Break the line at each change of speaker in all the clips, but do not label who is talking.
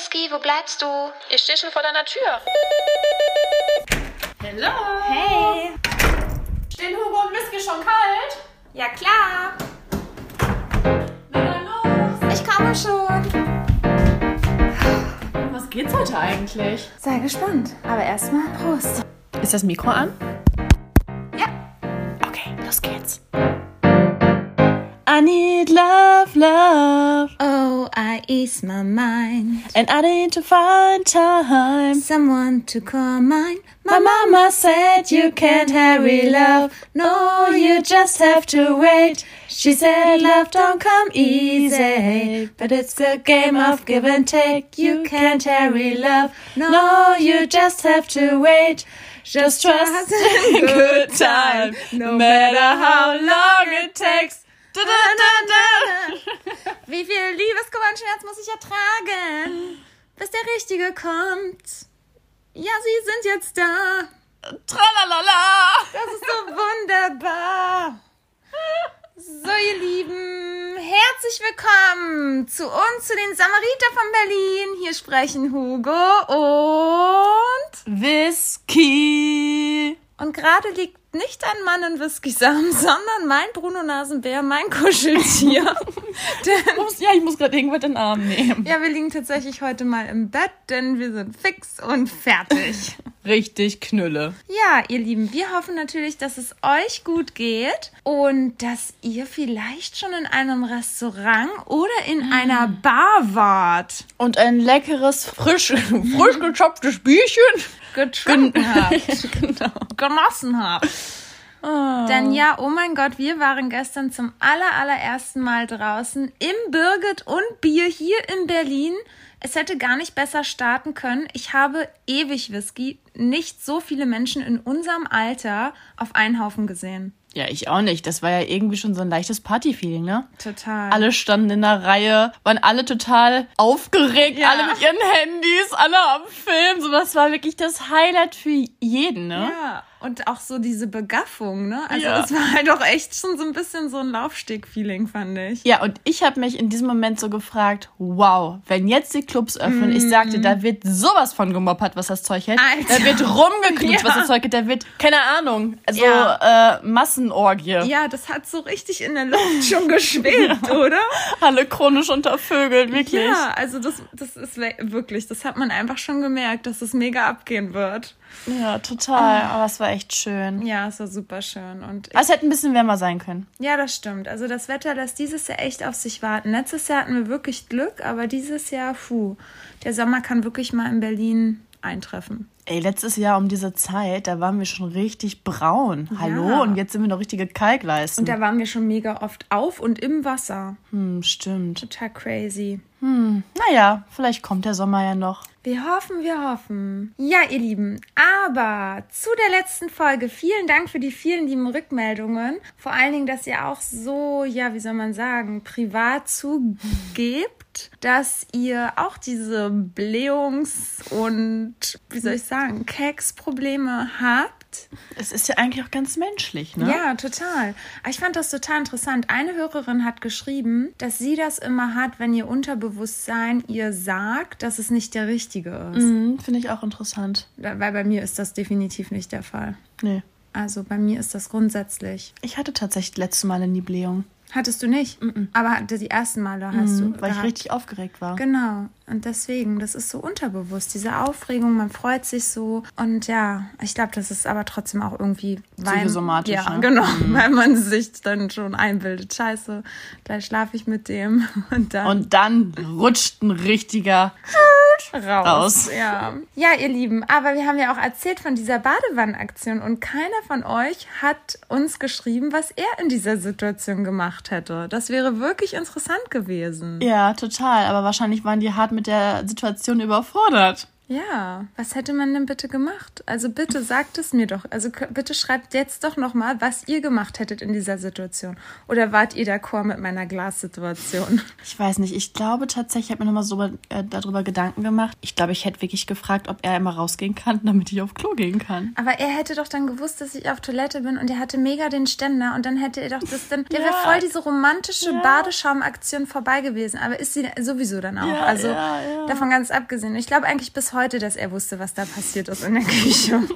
Whisky, wo bleibst du?
Ich stehe schon vor deiner Tür.
Hallo.
Hey.
Stehen Hugo und Whisky schon kalt?
Ja, klar.
Na dann los.
Ich komme schon.
Was geht's heute eigentlich?
Sei gespannt. Aber erstmal Prost.
Ist das Mikro an?
Ja.
Okay, los geht's. I need love, love.
Oh, ease my mind.
And I need to find time.
Someone to call mine.
My mama said you can't hurry love. No, you just have to wait. She said love don't come easy. But it's a game of give and take. You can't hurry love. No, you just have to wait. Just trust in good time. No matter how long it takes. Da, da, da, da.
Wie viel Liebeskummerschmerz muss ich ertragen, bis der Richtige kommt? Ja, sie sind jetzt da.
Tralalala.
Das ist so wunderbar. So, ihr Lieben, herzlich willkommen zu uns, zu den Samariter von Berlin. Hier sprechen Hugo und...
Whisky.
Und gerade liegt nicht ein Mann in Whisky-Samen, sondern mein Bruno-Nasenbär, mein Kuscheltier. denn,
Ja, ich muss gerade irgendwas in den Arm nehmen.
ja, wir liegen tatsächlich heute mal im Bett, denn wir sind fix und fertig.
Richtig Knülle.
Ja, ihr Lieben, wir hoffen natürlich, dass es euch gut geht und dass ihr vielleicht schon in einem Restaurant oder in einer Bar wart.
Und ein leckeres, frisch, frisch gechopftes Bierchen.
Getrunken habt,
genau.
genossen habt.
Oh.
Denn ja, oh mein Gott, wir waren gestern zum aller, allerersten Mal draußen im Birgit und Bier hier in Berlin. Es hätte gar nicht besser starten können. Ich habe ewig Whisky, nicht so viele Menschen in unserem Alter auf einen Haufen gesehen.
Ja, ich auch nicht. Das war ja irgendwie schon so ein leichtes Party-Feeling, ne?
Total.
Alle standen in der Reihe, waren alle total aufgeregt,
Ja.
alle mit ihren Handys, alle am Film. So, das war wirklich das Highlight für jeden, ne?
Ja, und auch so diese Begaffung, ne? Also
Ja.
es war halt auch echt schon so ein bisschen so ein Laufsteg-Feeling, fand ich.
Ja, und ich habe mich in diesem Moment so gefragt, wow, wenn jetzt die Clubs öffnen, ich sagte, da wird sowas von gemoppert, was das Zeug hält.
Mm. Alter.
Da wird rumgeknutscht,
Ja.
was das Zeug hält. Da wird, keine Ahnung, also
Ja.
äh, Massenorgie.
Ja, das hat so richtig in der Luft schon geschwebt, oder?
Alle chronisch untervögelt, wirklich.
Ja, also das, das ist wirklich, das hat man einfach schon gemerkt, dass es mega abgehen wird.
Ja, total. Aber es war echt schön.
Ja, es war super schön. Und
Aber es hätte ein bisschen wärmer sein können.
ja, das stimmt. Also das Wetter lässt dieses Jahr echt auf sich warten. Letztes Jahr hatten wir wirklich Glück, aber dieses Jahr, puh, der Sommer kann wirklich mal in Berlin eintreffen.
Ey, letztes Jahr um diese Zeit, da waren wir schon richtig braun. Hallo?
Ja.
Und jetzt sind wir noch richtige Kalkleisten.
Und da waren wir schon mega oft auf und im Wasser.
hm, stimmt.
Total crazy.
Naja, vielleicht kommt der Sommer ja noch.
Wir hoffen, wir hoffen. Ja, ihr Lieben, aber zu der letzten Folge. Vielen Dank für die vielen lieben Rückmeldungen. Vor allen Dingen, dass ihr auch so, ja, wie soll man sagen, privat zugebt, dass ihr auch diese Blähungs- und, wie soll ich sagen, Keksprobleme habt.
Es ist ja eigentlich auch ganz menschlich, ne?
Ja, total. Aber ich fand das total interessant. Eine Hörerin hat geschrieben, dass sie das immer hat, wenn ihr Unterbewusstsein ihr sagt, dass es nicht der richtige ist.
Mhm, Finde ich auch interessant.
Weil bei mir ist das definitiv nicht der Fall.
Nee.
Also bei mir ist das grundsätzlich.
Ich hatte tatsächlich letzte Mal eine Blähung,
Hattest du nicht? Aber die ersten Male hast du.
weil ich
gehabt.
richtig aufgeregt war.
Genau. Und deswegen, das ist so unterbewusst, diese Aufregung, man freut sich so. Und ja, ich glaube, das ist aber trotzdem auch irgendwie
Psychosomatisch,
Ja,
ne?
genau. Weil man sich dann schon einbildet. Scheiße, gleich schlafe ich mit dem. Und dann
Und dann rutscht ein richtiger
raus.
raus.
Ja. ja, ihr Lieben, aber wir haben ja auch erzählt von dieser Badewannenaktion und keiner von euch hat uns geschrieben, was er in dieser Situation gemacht hätte. Das wäre wirklich interessant gewesen.
Ja, total. Aber wahrscheinlich waren die hart mit der Situation überfordert.
Ja, was hätte man denn bitte gemacht? Also bitte sagt es mir doch. Also bitte schreibt jetzt doch noch mal, was ihr gemacht hättet in dieser Situation. Oder wart ihr d'accord mit meiner Glassituation?
Ich weiß nicht, ich glaube tatsächlich, ich habe mir nochmal so, äh, darüber Gedanken gemacht. Ich glaube, ich hätte wirklich gefragt, ob er immer rausgehen kann, damit ich auf Klo gehen kann.
Aber er hätte doch dann gewusst, dass ich auf Toilette bin und er hatte mega den Ständer und dann hätte er doch das dann. Der wäre
Ja.
voll diese romantische
Ja.
Badeschaum-Aktion vorbei gewesen. Aber ist sie sowieso dann auch.
Ja,
also
ja, ja.
davon ganz abgesehen. Ich glaube eigentlich bis heute, dass er wusste, was da passiert ist in der Küche.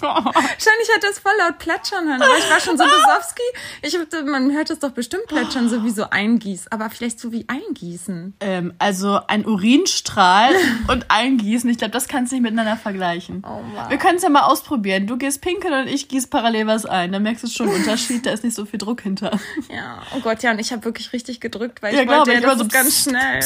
Wahrscheinlich hat er es voll laut plätschern hören, aber ich war schon so Besowski. Ich hab, man hört es doch bestimmt plätschern, so wie so eingießen, aber vielleicht so wie eingießen.
Ähm, also ein Urinstrahl und eingießen, ich glaube, das kannst du nicht miteinander vergleichen.
Oh Mann.
Wir können es ja mal ausprobieren. Du gehst pinkeln und ich gieße parallel was ein. Da merkst du schon einen Unterschied, da ist nicht so viel Druck hinter.
Ja, oh Gott, ja, und ich habe wirklich richtig gedrückt, weil
Ja,
ich wollte
glaub
ja,
ich,
das
so
ganz schnell.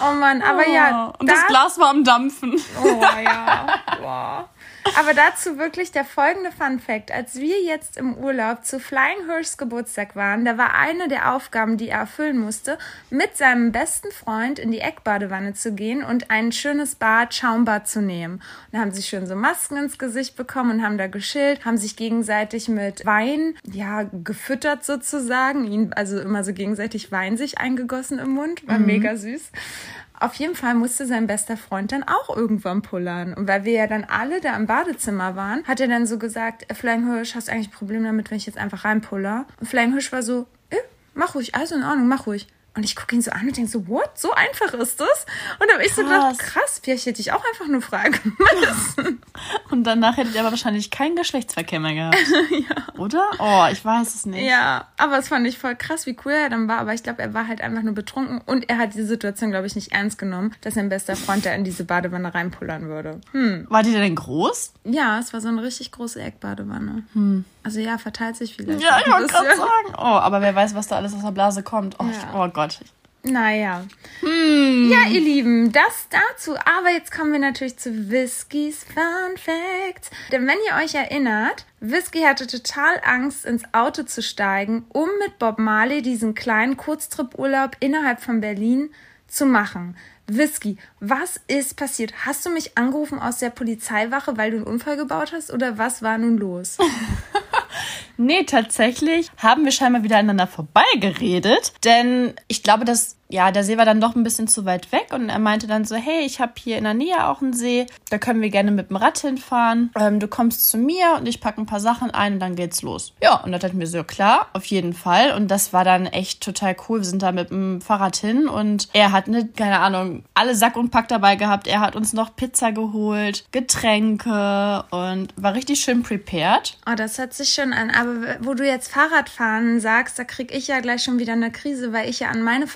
Oh Mann, aber ja,
und das
da-
Glas war am Dampfen.
Oh ja. Wow. Aber dazu wirklich der folgende Fun Fact. Als wir jetzt im Urlaub zu Flying Hirschs Geburtstag waren, da war eine der Aufgaben, die er erfüllen musste, mit seinem besten Freund in die Eckbadewanne zu gehen und ein schönes Bad, Schaumbad zu nehmen. Und da haben sie schön so Masken ins Gesicht bekommen und haben da geschillt, haben sich gegenseitig mit Wein, ja, gefüttert sozusagen, ihn also immer so gegenseitig Wein sich eingegossen im Mund, war mega süß. Auf jeden Fall musste sein bester Freund dann auch irgendwann pullern. Und weil wir ja dann alle da im Badezimmer waren, hat er dann so gesagt, äh, Flying Hirsch, hast du eigentlich ein Problem damit, wenn ich jetzt einfach reinpuller? Und Flying Hirsch war so, äh, mach ruhig, also in Ordnung, mach ruhig. Und ich gucke ihn so an und denke so, what? So einfach ist das? Und da habe ich so gedacht,
Krass.
vielleicht hätte ich auch einfach eine Frage müssen.
Und danach hättet ihr aber wahrscheinlich keinen Geschlechtsverkehr mehr gehabt. Oder? Oh, ich weiß es nicht.
ja, aber es fand ich voll krass, wie cool er dann war. Aber ich glaube, er war halt einfach nur betrunken und er hat die Situation, glaube ich, nicht ernst genommen, dass sein bester Freund da in diese Badewanne reinpullern würde. Hm.
War die denn groß?
Ja, es war so eine richtig große Eckbadewanne. Also ja, verteilt sich vielleicht.
Ja, ich wollte gerade sagen. Oh, aber wer weiß, was da alles aus der Blase kommt. Oh,
Ja.
oh Gott.
Naja.
Hm.
Ja, ihr Lieben, das dazu. Aber jetzt kommen wir natürlich zu Whiskys Fun Facts. Denn wenn ihr euch erinnert, Whisky hatte total Angst, ins Auto zu steigen, um mit Bob Marley diesen kleinen Kurztrip-Urlaub innerhalb von Berlin zu machen. Whisky, was ist passiert? Hast du mich angerufen aus der Polizeiwache, weil du einen Unfall gebaut hast? Oder was war nun los?
Nee, tatsächlich haben wir scheinbar wieder aneinander vorbeigeredet. Denn ich glaube, dass, ja, der See war dann doch ein bisschen zu weit weg. Und er meinte dann so, hey, ich habe hier in der Nähe auch einen See. Da können wir gerne mit dem Rad hinfahren. Ähm, du kommst zu mir und ich packe ein paar Sachen ein und dann geht's los. Ja, und da dachten wir so, klar, auf jeden Fall. Und das war dann echt total cool. Wir sind da mit dem Fahrrad hin und er hat eine, keine Ahnung, alle Sack und Pack dabei gehabt. Er hat uns noch Pizza geholt, Getränke und war richtig schön prepared.
Oh, das hört sich schön an. Aber wo du jetzt Fahrradfahren sagst, da krieg ich ja gleich schon wieder eine Krise, weil ich ja an meine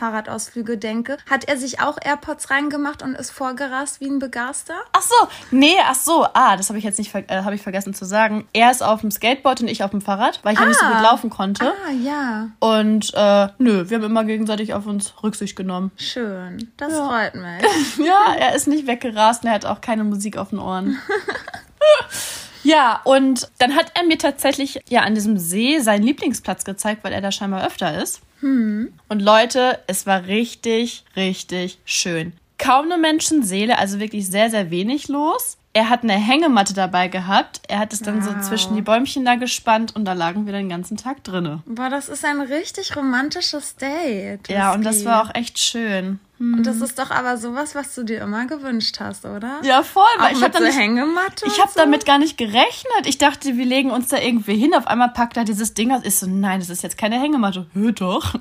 Fahrradausflüge denke. Hat er sich auch AirPods reingemacht und ist vorgerast wie ein Begaster?
Ach so, nee, ach so, ah, das habe ich jetzt nicht, äh, habe ich vergessen zu sagen. Er ist auf dem Skateboard und ich auf dem Fahrrad, weil ich ja nicht so
Ah.
gut laufen konnte.
Ah, ja.
Und äh, nö, wir haben immer gegenseitig auf uns Rücksicht genommen.
Schön. Das freut mich.
Ja, er ist nicht weggerast und er hat auch keine Musik auf den Ohren. Ja, und dann hat er mir tatsächlich ja an diesem See seinen Lieblingsplatz gezeigt, weil er da scheinbar öfter ist. Und Leute, es war richtig, richtig schön. Kaum eine Menschenseele, also wirklich sehr, sehr wenig los. Er hat eine Hängematte dabei gehabt. Er hat es dann so
Wow.
zwischen die Bäumchen da gespannt und da lagen wir den ganzen Tag drinne.
Boah, das ist ein richtig romantisches Date.
Ja, und das war auch echt schön.
Und das ist doch aber sowas, was du dir immer gewünscht hast, oder?
Ja, voll.
Auch
Weil ich habe
so
nicht,
Hängematte.
Ich habe
so?
damit gar nicht gerechnet. Ich dachte, wir legen uns da irgendwie hin. Auf einmal packt er dieses Ding aus. Ist so, nein, das ist jetzt keine Hängematte. Hör doch.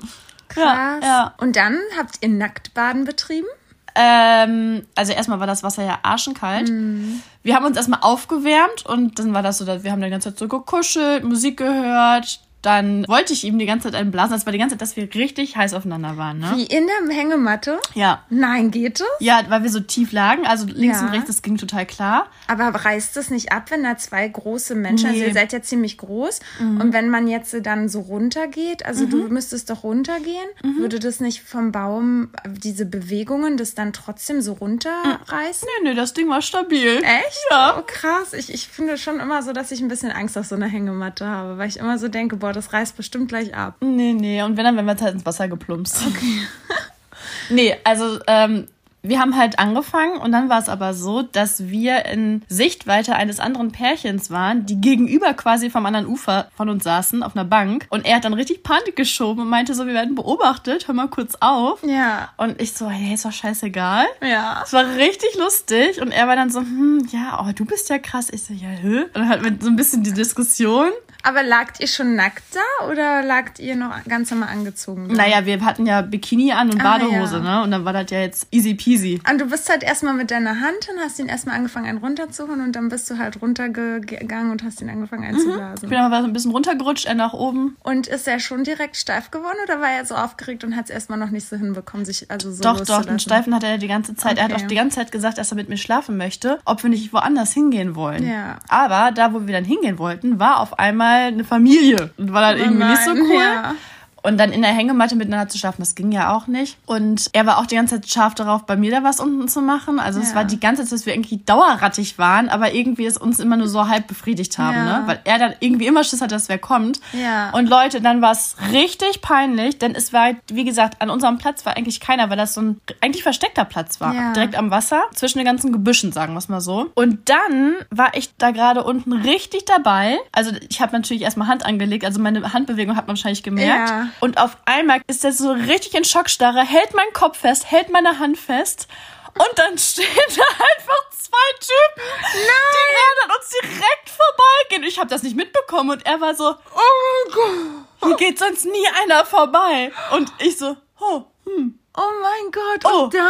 Krass.
Ja, ja.
Und dann habt ihr Nacktbaden betrieben?
Ähm, also erstmal war das Wasser ja arschenkalt.
Mhm.
Wir haben uns erstmal aufgewärmt und dann war das so, dass wir haben die ganze Zeit so gekuschelt, Musik gehört. Dann wollte ich ihm die ganze Zeit einen blasen. Das war die ganze Zeit, dass wir richtig heiß aufeinander waren, ne?
Wie in der Hängematte?
Ja.
Nein, geht es?
Ja, weil wir so tief lagen, also links
Ja.
und rechts, das ging total klar.
Aber reißt es nicht ab, wenn da zwei große Menschen, also
Nee.
ihr seid ja ziemlich groß, und wenn man jetzt dann so runtergeht, also du müsstest doch runtergehen, würde das nicht vom Baum, diese Bewegungen, das dann trotzdem so runterreißen?
Nee, nee, das Ding war stabil.
Echt?
Ja.
Oh, krass. Ich, ich finde schon immer so, dass ich ein bisschen Angst auf so einer Hängematte habe, weil ich immer so denke, boah, das reißt bestimmt gleich ab.
Nee, nee. Und wenn dann, wenn wir halt ins Wasser geplumpst. Okay. nee, also ähm, wir haben halt angefangen und dann war es aber so, dass wir in Sichtweite eines anderen Pärchens waren, die gegenüber quasi vom anderen Ufer von uns saßen auf einer Bank und er hat dann richtig Panik geschoben und meinte so, wir werden beobachtet, hör mal kurz auf.
Ja.
Und ich so, hey, ist doch scheißegal.
Ja.
Es war richtig lustig und er war dann so, hm, ja, oh, du bist ja krass. Ich so, ja, hä? Und dann hatten wir so ein bisschen die Diskussion.
Aber lagt ihr schon nackt da oder lagt ihr noch ganz normal angezogen? Da?
Naja, wir hatten ja Bikini an und
Ah,
Badehose,
ja.
ne? Und dann war das ja jetzt easy peasy.
Und du bist halt erstmal mit deiner Hand hin, hast ihn erstmal angefangen, einen runterzuholen und dann bist du halt runtergegangen und hast ihn angefangen
Ich
einzublasen.
bin aber so ein bisschen runtergerutscht, er nach oben.
Und ist er schon direkt steif geworden oder war er so aufgeregt und hat es erstmal noch nicht so hinbekommen, sich also so
Doch, doch, den Steifen hat er die ganze Zeit. Er hat
Okay.
auch die ganze Zeit gesagt, dass er mit mir schlafen möchte, ob wir nicht woanders hingehen wollen.
Ja.
Aber da, wo wir dann hingehen wollten, war auf einmal eine Familie. Und war dann
Oh
irgendwie nicht so
nein,
cool.
ja.
Und dann in der Hängematte miteinander zu schlafen, das ging ja auch nicht. Und er war auch die ganze Zeit scharf darauf, bei mir da was unten zu machen. Also es
Ja.
war die ganze Zeit, dass wir irgendwie dauerrattig waren, aber irgendwie es uns immer nur so halb befriedigt haben,
Ja.
ne? Weil er dann irgendwie immer Schiss hat, dass wer kommt.
Ja.
Und Leute, dann war es richtig peinlich, denn es war, wie gesagt, an unserem Platz war eigentlich keiner, weil das so ein eigentlich versteckter Platz war.
Ja.
Direkt am Wasser, zwischen den ganzen Gebüschen, sagen wir es mal so. Und dann war ich da gerade unten richtig dabei. Also ich habe natürlich erstmal Hand angelegt, also meine Handbewegung hat man wahrscheinlich gemerkt.
Ja.
Und auf einmal ist er so richtig in Schockstarre, hält meinen Kopf fest, hält meine Hand fest. Und dann stehen da einfach zwei Typen, die gerade an uns direkt vorbeigehen. Ich habe das nicht mitbekommen und er war so,
Oh mein Gott.
hier geht sonst nie einer vorbei. Und ich so, oh, hm.
Oh mein Gott.
Oh.
Und dann?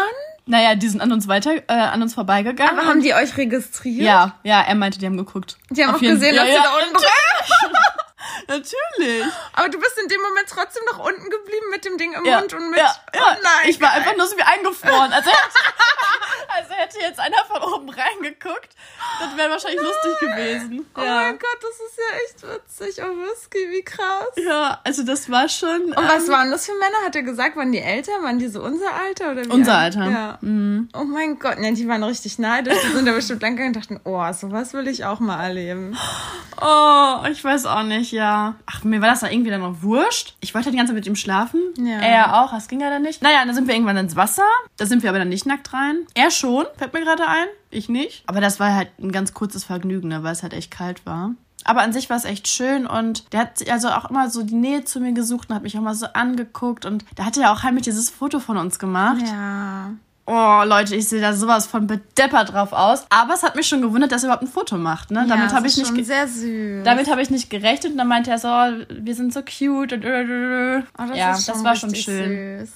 Naja, die sind an uns weiter, äh, an uns vorbeigegangen.
Aber haben die euch registriert?
ja, ja, er meinte, die haben geguckt.
Die haben
Auf
auch
jeden-
gesehen,
ja,
dass
ja,
du da unten
Natürlich.
Aber du bist in dem Moment trotzdem noch unten geblieben mit dem Ding im
Ja,
Mund und mit.
ja, ja.
Oh nein.
ich war einfach nur so wie eingefroren. Also hätte, also hätte jetzt einer von oben reingeguckt, das wäre wahrscheinlich lustig gewesen.
Oh
ja.
mein Gott, das ist ja echt witzig. Oh, Whisky, wie krass.
ja, also das war schon.
Und was waren das für Männer? Hat er gesagt, waren die älter? Waren die so unser Alter? Oder wie
Unser
alt?
Alter.
Ja.
Mhm.
Oh mein Gott, ne, die waren richtig neidisch. Die sind da bestimmt lang gegangen und dachten, oh, sowas will ich auch mal erleben.
Oh, ich weiß auch nicht, ja. Ach, mir war das dann irgendwie dann noch wurscht. Ich wollte die ganze Zeit mit ihm schlafen.
Ja.
Er auch, das ging ja dann nicht. Naja, dann sind wir irgendwann ins Wasser. Da sind wir aber dann nicht nackt rein. Er schon, fällt mir gerade ein. Ich nicht. Aber das war halt ein ganz kurzes Vergnügen, ne, weil es halt echt kalt war. Aber an sich war es echt schön und der hat sich also auch immer so die Nähe zu mir gesucht und hat mich auch mal so angeguckt und da hat er ja auch heimlich dieses Foto von uns gemacht.
Ja.
Oh, Leute, ich sehe da sowas von bedeppert drauf aus. Aber es hat mich schon gewundert, dass er überhaupt ein Foto macht, ne?
ja,
Damit habe ich nicht
sehr süß.
damit habe ich nicht gerechnet und dann meinte er so, oh, wir sind so cute und.
Oh, das
ja, das war schon schön.
Süß.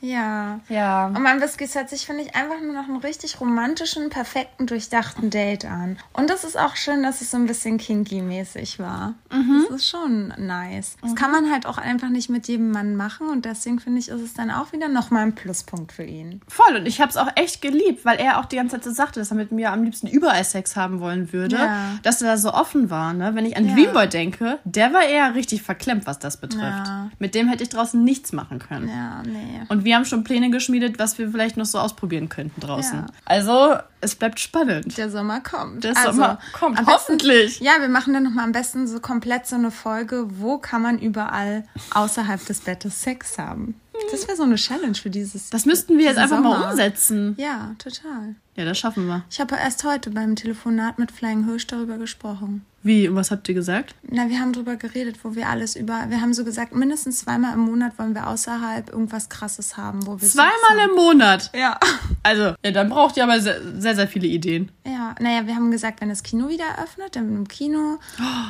Ja.
Ja.
Und mein Whiskys hört sich, finde ich, einfach nur nach einem richtig romantischen, perfekten, durchdachten Date an. Und das ist auch schön, dass es so ein bisschen kinky-mäßig war.
Mhm.
Das ist schon nice. Das kann man halt auch einfach nicht mit jedem Mann machen und deswegen finde ich, ist es dann auch wieder nochmal ein Pluspunkt für ihn.
Voll und ich habe es auch echt geliebt, weil er auch die ganze Zeit so sagte, dass er mit mir am liebsten überall Sex haben wollen würde,
Ja.
dass er da so offen war, ne? Wenn ich an
Ja.
Dreamboy denke, der war eher richtig verklemmt, was das betrifft.
Ja.
Mit dem hätte ich draußen nichts machen können.
Ja, nee.
Und wir haben schon Pläne geschmiedet, was wir vielleicht noch so ausprobieren könnten draußen.
Ja.
Also, es bleibt spannend.
Der Sommer kommt.
Der Sommer kommt,
am besten-
hoffentlich.
Ja, wir machen dann nochmal am besten so komplett so eine Folge, wo kann man überall außerhalb des Bettes Sex haben. Das wäre so eine Challenge für dieses.
Das müssten wir jetzt einfach mal
Sommer.
umsetzen.
Ja, total.
Ja, das schaffen wir.
Ich habe erst heute beim Telefonat mit Flying Hirsch darüber gesprochen.
Wie, und was habt ihr gesagt?
Na, wir haben darüber geredet, wo wir alles über. Wir haben so gesagt, mindestens zweimal im Monat wollen wir außerhalb irgendwas Krasses haben, wo wir.
Zweimal
haben.
im Monat.
Ja.
Also, ja, dann braucht ihr aber sehr, sehr, sehr viele Ideen.
Ja, naja, wir haben gesagt, wenn das Kino wieder öffnet, dann im Kino,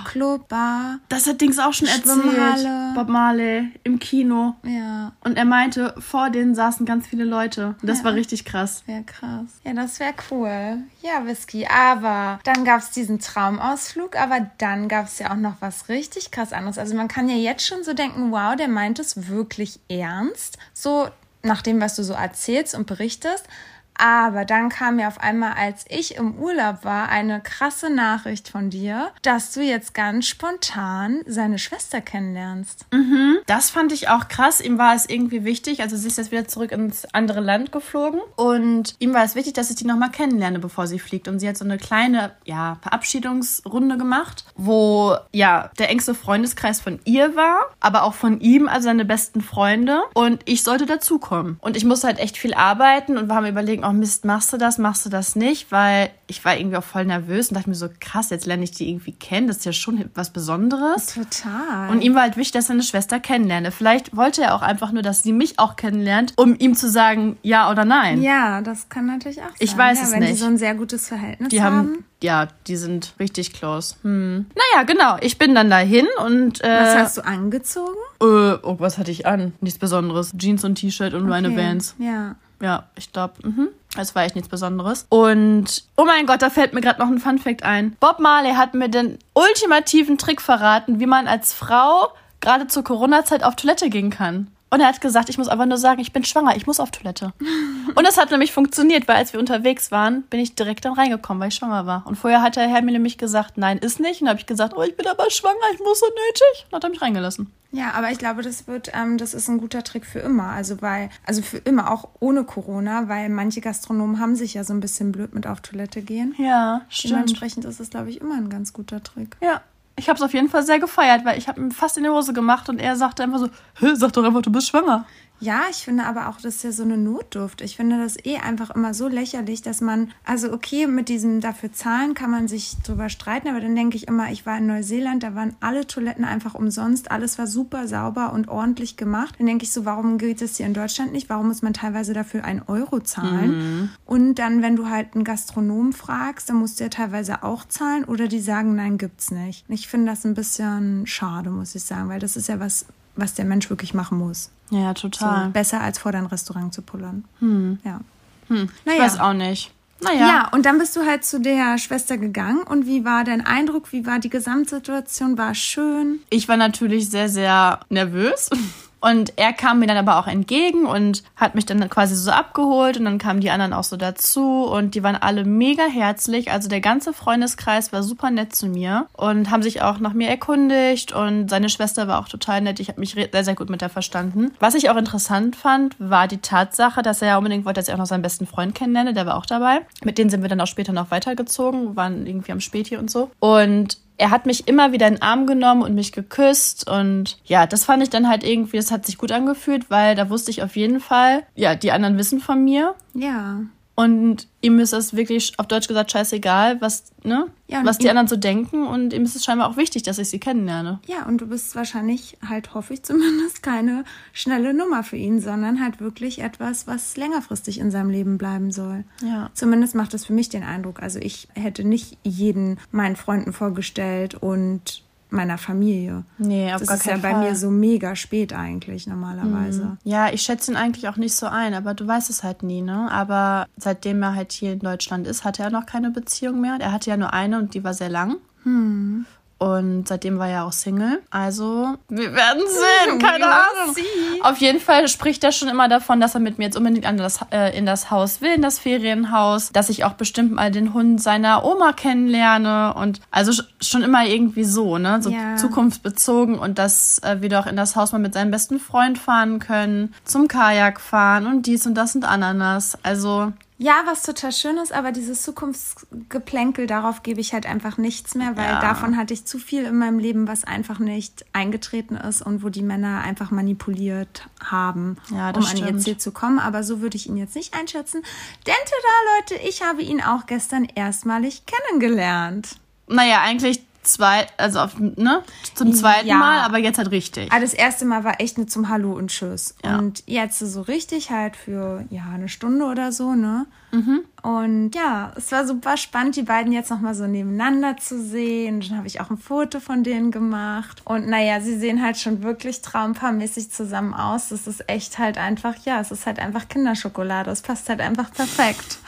Club, Bar.
Das hat Dings auch schon erzählt. Bob Marley im Kino.
Ja,
Und er meinte, vor denen saßen ganz viele Leute. Und das
Ja.
war richtig krass.
wäre krass. Ja, das wäre cool. Ja, Whisky. Aber dann gab es diesen Traumausflug, aber dann gab es ja auch noch was richtig krass anderes. Also man kann ja jetzt schon so denken, wow, der meint es wirklich ernst. So nach dem, was du so erzählst und berichtest. Aber dann kam mir auf einmal, als ich im Urlaub war, eine krasse Nachricht von dir, dass du jetzt ganz spontan seine Schwester kennenlernst.
Das fand ich auch krass. Ihm war es irgendwie wichtig. Also sie ist jetzt wieder zurück ins andere Land geflogen. Und ihm war es wichtig, dass ich die nochmal kennenlerne, bevor sie fliegt. Und sie hat so eine kleine, ja, Verabschiedungsrunde gemacht, wo, ja, der engste Freundeskreis von ihr war, aber auch von ihm, also seine besten Freunde. Und ich sollte dazukommen. Und ich musste halt echt viel arbeiten und wir haben überlegen, Mist, machst du das, machst du das nicht? Weil ich war irgendwie auch voll nervös und dachte mir so, krass, jetzt lerne ich die irgendwie kennen. Das ist ja schon was Besonderes.
Total.
Und ihm war halt wichtig, dass er eine Schwester kennenlerne. Vielleicht wollte er auch einfach nur, dass sie mich auch kennenlernt, um ihm zu sagen, ja oder nein.
ja, das kann natürlich auch sein.
Ich weiß
ja,
es
wenn die
nicht.
so ein sehr gutes Verhältnis
Die
haben.
haben, ja, die sind richtig close. Hm. Naja, genau. Ich bin dann dahin und äh,
Was hast du angezogen?
äh, oh, was hatte ich an? Nichts Besonderes. Jeans und T-Shirt und meine
Okay.
Vans.
Ja.
Ja, ich glaube, mhm. Es war echt nichts Besonderes. Und, oh mein Gott, da fällt mir gerade noch ein Funfact ein. Bob Marley hat mir den ultimativen Trick verraten, wie man als Frau gerade zur Corona-Zeit auf Toilette gehen kann. Und er hat gesagt, ich muss einfach nur sagen, ich bin schwanger, ich muss auf Toilette. Und das hat nämlich funktioniert, weil als wir unterwegs waren, bin ich direkt dann reingekommen, weil ich schwanger war. Und vorher hat der Herr mir nämlich gesagt, nein, ist nicht. Und dann habe ich gesagt, oh, ich bin aber schwanger, ich muss so nötig. Und hat er mich reingelassen.
Ja, aber ich glaube, das wird, ähm, das ist ein guter Trick für immer. Also weil, also für immer auch ohne Corona, weil manche Gastronomen haben sich ja so ein bisschen blöd mit auf Toilette gehen.
Ja, stimmt.
Dementsprechend ist es, glaube ich, immer ein ganz guter Trick.
Ja, ich habe es auf jeden Fall sehr gefeiert, weil ich habe ihm fast in die Hose gemacht und er sagte einfach so, Hä, sag doch einfach, du bist schwanger.
Ja, ich finde aber auch, das ist ja so eine Notduft. Ich finde das eh einfach immer so lächerlich, dass man, also okay, mit diesem dafür zahlen kann man sich drüber streiten, aber dann denke ich immer, ich war in Neuseeland, da waren alle Toiletten einfach umsonst, alles war super sauber und ordentlich gemacht. Dann denke ich so, warum gilt das hier in Deutschland nicht? Warum muss man teilweise dafür einen Euro zahlen? Und dann, wenn du halt einen Gastronom fragst, dann musst du ja teilweise auch zahlen oder die sagen, nein, gibt's nicht. Ich finde das ein bisschen schade, muss ich sagen, weil das ist ja was, was der Mensch wirklich machen muss.
Ja,
So,
total.
besser als vor dein Restaurant zu pullern. Ja.
Hm, ich
Naja.
weiß auch nicht. Naja.
Ja. und dann bist du halt zu der Schwester gegangen. Und wie war dein Eindruck? Wie war die Gesamtsituation? War es schön?
Ich war natürlich sehr, sehr nervös. Und er kam mir dann aber auch entgegen und hat mich dann quasi so abgeholt und dann kamen die anderen auch so dazu und die waren alle mega herzlich. Also der ganze Freundeskreis war super nett zu mir und haben sich auch nach mir erkundigt und seine Schwester war auch total nett. Ich habe mich sehr, sehr gut mit der verstanden. Was ich auch interessant fand, war die Tatsache, dass er ja unbedingt wollte, dass ich auch noch seinen besten Freund kennenlerne. Der war auch dabei. Mit denen sind wir dann auch später noch weitergezogen, waren irgendwie am Späti und so. Und er hat mich immer wieder in den Arm genommen und mich geküsst und ja, das fand ich dann halt irgendwie, das hat sich gut angefühlt, weil da wusste ich auf jeden Fall, ja, die anderen wissen von mir
Ja.
Und ihm ist es wirklich auf Deutsch gesagt scheißegal, was, ne,
Ja,
was die anderen so denken und ihm ist es scheinbar auch wichtig, dass ich sie kennenlerne.
Ja, und du bist wahrscheinlich halt, hoffe ich zumindest, keine schnelle Nummer für ihn, sondern halt wirklich etwas, was längerfristig in seinem Leben bleiben soll.
Ja.
Zumindest macht das für mich den Eindruck. Also ich hätte nicht jeden meinen Freunden vorgestellt und meiner Familie.
Nee, auf
das
gar
ist ja
keinen
bei
Fall.
mir so mega spät eigentlich normalerweise.
Ja, ich schätze ihn eigentlich auch nicht so ein, aber du weißt es halt nie, ne? Aber seitdem er halt hier in Deutschland ist, hatte er noch keine Beziehung mehr. Er hatte ja nur eine und die war sehr lang.
Hm.
Und seitdem war er auch Single. Also, wir werden sehen, keine Ahnung. Auf jeden Fall spricht er schon immer davon, dass er mit mir jetzt unbedingt an das, äh, in das Haus will, in das Ferienhaus, dass ich auch bestimmt mal den Hund seiner Oma kennenlerne und also sch- schon immer irgendwie so, ne, so
Ja.
zukunftsbezogen und dass äh, wir doch in das Haus mal mit seinem besten Freund fahren können, zum Kajak fahren und dies und das und Ananas. Also,
Ja, was total schön ist, aber dieses Zukunftsgeplänkel, darauf gebe ich halt einfach nichts mehr, weil
Ja.
davon hatte ich zu viel in meinem Leben, was einfach nicht eingetreten ist und wo die Männer einfach manipuliert haben,
Ja,
um an ihr
stimmt.
Ziel zu kommen. Aber so würde ich ihn jetzt nicht einschätzen. Denn da, Leute, ich habe ihn auch gestern erstmalig kennengelernt.
naja, eigentlich zwei, also auf, ne, zum zweiten
Ja.
Mal, aber jetzt halt richtig.
Ah, das erste Mal war echt nur zum Hallo und Tschüss.
Ja.
Und jetzt so richtig halt für, ja, eine Stunde oder so, ne? Und ja, es war super spannend, die beiden jetzt nochmal so nebeneinander zu sehen. Dann habe ich auch ein Foto von denen gemacht. Und naja, sie sehen halt schon wirklich traumpaarmäßig zusammen aus. Das ist echt halt einfach, ja, es ist halt einfach Kinderschokolade. Es passt halt einfach perfekt.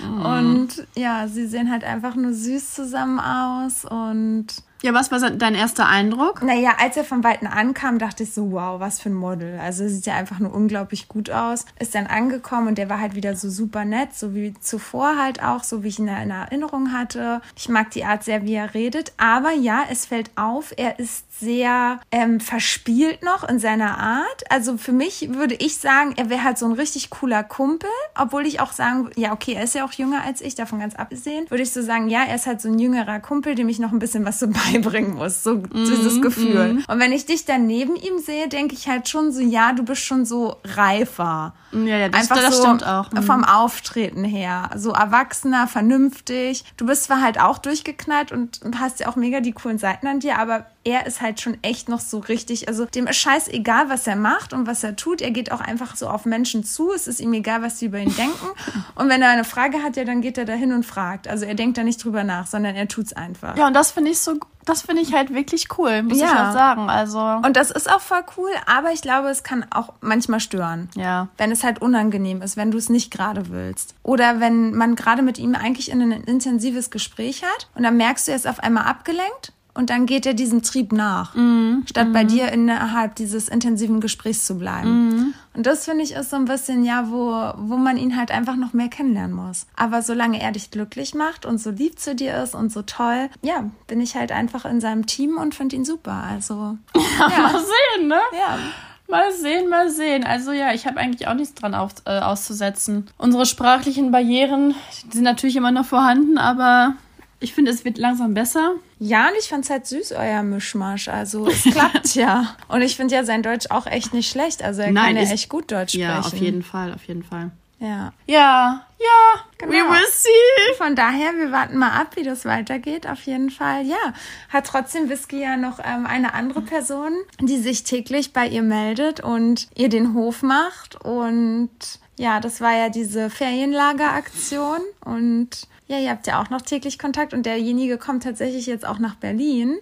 Und ja, sie sehen halt einfach nur süß zusammen aus und
Ja, was war dein erster Eindruck?
naja, als er von Weitem ankam, dachte ich so, wow, was für ein Model. Also sieht ja einfach nur unglaublich gut aus. Ist dann angekommen und der war halt wieder so super nett, so wie zuvor halt auch, so wie ich ihn in Erinnerung hatte. Ich mag die Art sehr, wie er redet. Aber ja, es fällt auf, er ist sehr ähm, verspielt noch in seiner Art. Also für mich würde ich sagen, er wäre halt so ein richtig cooler Kumpel. Obwohl ich auch sagen, ja, okay, er ist ja auch jünger als ich, davon ganz abgesehen. Würde ich so sagen, ja, er ist halt so ein jüngerer Kumpel, dem ich noch ein bisschen was so beibringen muss, so dieses Gefühl. Und wenn ich dich dann neben ihm sehe, denke ich halt schon so, ja, du bist schon so reifer.
Ja, ja, das,
Einfach
das
so
stimmt auch. Mhm.
vom Auftreten her. So erwachsener, vernünftig. Du bist zwar halt auch durchgeknallt und hast ja auch mega die coolen Seiten an dir, aber er ist halt schon echt noch so richtig, also dem ist scheißegal, was er macht und was er tut. Er geht auch einfach so auf Menschen zu. Es ist ihm egal, was sie über ihn denken. Und wenn er eine Frage hat, ja, dann geht er da hin und fragt. Also er denkt da nicht drüber nach, sondern er tut's einfach.
Ja, und das finde ich so, das finde ich halt wirklich cool, muss ich
Ja.
halt sagen. Also,
Und das ist auch voll cool, aber ich glaube, es kann auch manchmal stören.
ja.
Wenn es halt unangenehm ist, wenn du es nicht gerade willst. Oder wenn man gerade mit ihm eigentlich in ein intensives Gespräch hat und dann merkst du, er ist auf einmal abgelenkt und dann geht er diesem Trieb nach, statt bei dir innerhalb dieses intensiven Gesprächs zu bleiben. Und das finde ich ist so ein bisschen, ja, wo, wo man ihn halt einfach noch mehr kennenlernen muss. Aber solange er dich glücklich macht und so lieb zu dir ist und so toll, ja, bin ich halt einfach in seinem Team und finde ihn super. Also,
Mal sehen, ne?
ja.
Mal sehen, mal sehen. Also ja, ich habe eigentlich auch nichts dran auf, äh, auszusetzen. Unsere sprachlichen Barrieren die sind natürlich immer noch vorhanden, aber ich finde, es wird langsam besser.
Ja, und ich fand's halt süß, euer Mischmasch. Also es klappt ja. Und ich finde ja sein Deutsch auch echt nicht schlecht. Also er
Nein,
kann ja echt gut Deutsch sprechen.
Ja, auf jeden Fall, auf jeden Fall.
Ja.
Ja, ja,
Genau.
we will see.
Von daher, wir warten mal ab, wie das weitergeht. Auf jeden Fall, ja. Hat trotzdem Whisky ja noch ähm, eine andere Person, die sich täglich bei ihr meldet und ihr den Hof macht. Und ja, das war ja diese Ferienlageraktion. Und ja, ihr habt ja auch noch täglich Kontakt. Und derjenige kommt tatsächlich jetzt auch nach Berlin,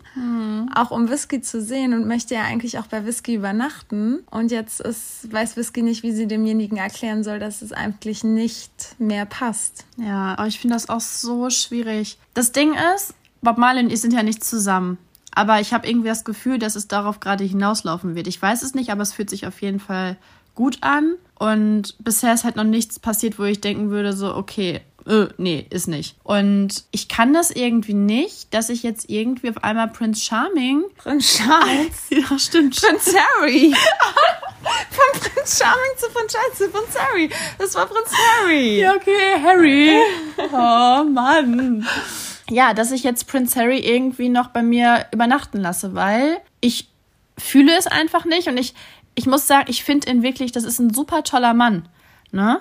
auch um Whisky zu sehen und möchte ja eigentlich auch bei Whisky übernachten. Und jetzt ist, weiß Whisky nicht, wie sie demjenigen erklären soll, dass es eigentlich nicht mehr passt.
Ja, aber ich finde das auch so schwierig. Das Ding ist, Bob Marley und ich sind ja nicht zusammen. Aber ich habe irgendwie das Gefühl, dass es darauf gerade hinauslaufen wird. Ich weiß es nicht, aber es fühlt sich auf jeden Fall gut an. Und bisher ist halt noch nichts passiert, wo ich denken würde, so, okay, äh, nee, ist nicht. Und ich kann das irgendwie nicht, dass ich jetzt irgendwie auf einmal Prince Charming.
Prinz Charles.
Ja, stimmt.
Prinz Harry. Von Prinz Charming zu Prinz Charles zu Prinz Harry. Das war Prinz Harry.
Ja, okay, Harry. Oh Mann. Ja, dass ich jetzt Prince Harry irgendwie noch bei mir übernachten lasse, weil ich fühle es einfach nicht und ich, ich muss sagen, ich finde ihn wirklich, das ist ein super toller Mann. Ne?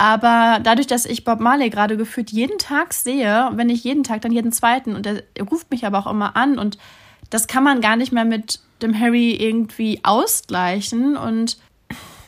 Aber dadurch, dass ich Bob Marley gerade gefühlt jeden Tag sehe, wenn nicht jeden Tag, dann jeden zweiten und er ruft mich aber auch immer an und das kann man gar nicht mehr mit dem Harry irgendwie ausgleichen und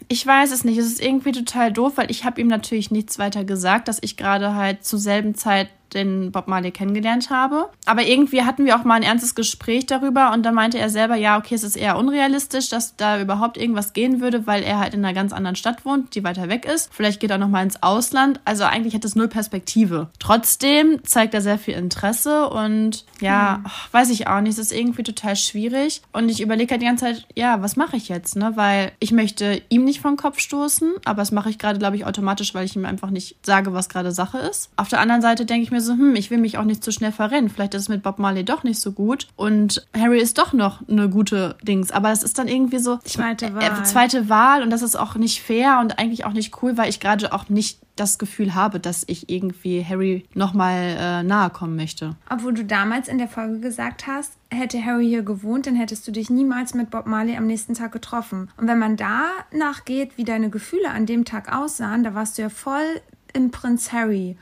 ich weiß es nicht. Es ist irgendwie total doof, weil ich habe ihm natürlich nichts weiter gesagt, dass ich gerade halt zur selben Zeit den Bob Marley kennengelernt habe. Aber irgendwie hatten wir auch mal ein ernstes Gespräch darüber und da meinte er selber, ja, okay, es ist eher unrealistisch, dass da überhaupt irgendwas gehen würde, weil er halt in einer ganz anderen Stadt wohnt, die weiter weg ist. Vielleicht geht er noch mal ins Ausland. Also eigentlich hat es null Perspektive. Trotzdem zeigt er sehr viel Interesse und ja, ach, weiß ich auch nicht, es ist irgendwie total schwierig und ich überlege halt die ganze Zeit, ja, was mache ich jetzt, ne? Weil ich möchte ihm nicht vom Kopf stoßen, aber das mache ich gerade, glaube ich, automatisch, weil ich ihm einfach nicht sage, was gerade Sache ist. Auf der anderen Seite denke ich mir so, hm, ich will mich auch nicht zu schnell verrennen. Vielleicht ist es mit Bob Marley doch nicht so gut und Harry ist doch noch eine gute Dings. Aber es ist dann irgendwie so
Zweite
äh,
Wahl.
zweite Wahl und das ist auch nicht fair und eigentlich auch nicht cool, weil ich gerade auch nicht das Gefühl habe, dass ich irgendwie Harry nochmal äh, nahe kommen möchte.
Obwohl du damals in der Folge gesagt hast, hätte Harry hier gewohnt, dann hättest du dich niemals mit Bob Marley am nächsten Tag getroffen. Und wenn man danach geht, wie deine Gefühle an dem Tag aussahen, da warst du ja voll in Prinz Harry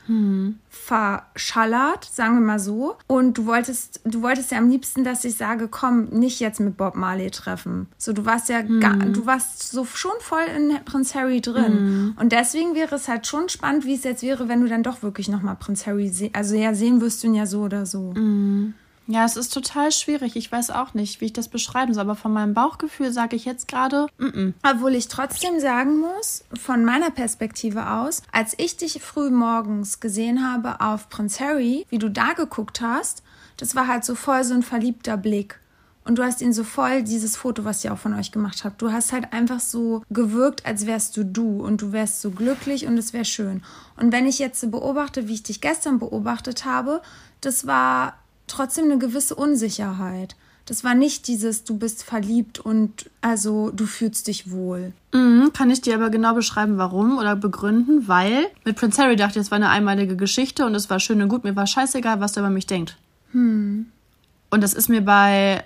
verschallert, sagen wir mal so. Und du wolltest, du wolltest ja am liebsten, dass ich sage, komm, nicht jetzt mit Bob Marley treffen. So, du warst ja, ga, du warst so schon voll in Prinz Harry drin. Und deswegen wäre es halt schon spannend, wie es jetzt wäre, wenn du dann doch wirklich nochmal Prinz Harry sehen, also ja, sehen wirst du ihn ja so oder so.
Ja, es ist total schwierig. Ich weiß auch nicht, wie ich das beschreiben soll, aber von meinem Bauchgefühl sage ich jetzt gerade, mm -mm.
Obwohl ich trotzdem sagen muss, von meiner Perspektive aus, als ich dich früh morgens gesehen habe auf Prinz Harry, wie du da geguckt hast, das war halt so voll so ein verliebter Blick. Und du hast ihn so voll, dieses Foto, was ihr auch von euch gemacht habt, du hast halt einfach so gewirkt, als wärst du du und du wärst so glücklich und es wäre schön. Und wenn ich jetzt so beobachte, wie ich dich gestern beobachtet habe, das war trotzdem eine gewisse Unsicherheit. Das war nicht dieses, du bist verliebt und also du fühlst dich wohl.
Mhm, kann ich dir aber genau beschreiben, warum oder begründen, weil mit Prince Harry dachte ich, es war eine einmalige Geschichte und es war schön und gut. Mir war scheißegal, was der über mich denkt. Und das ist mir bei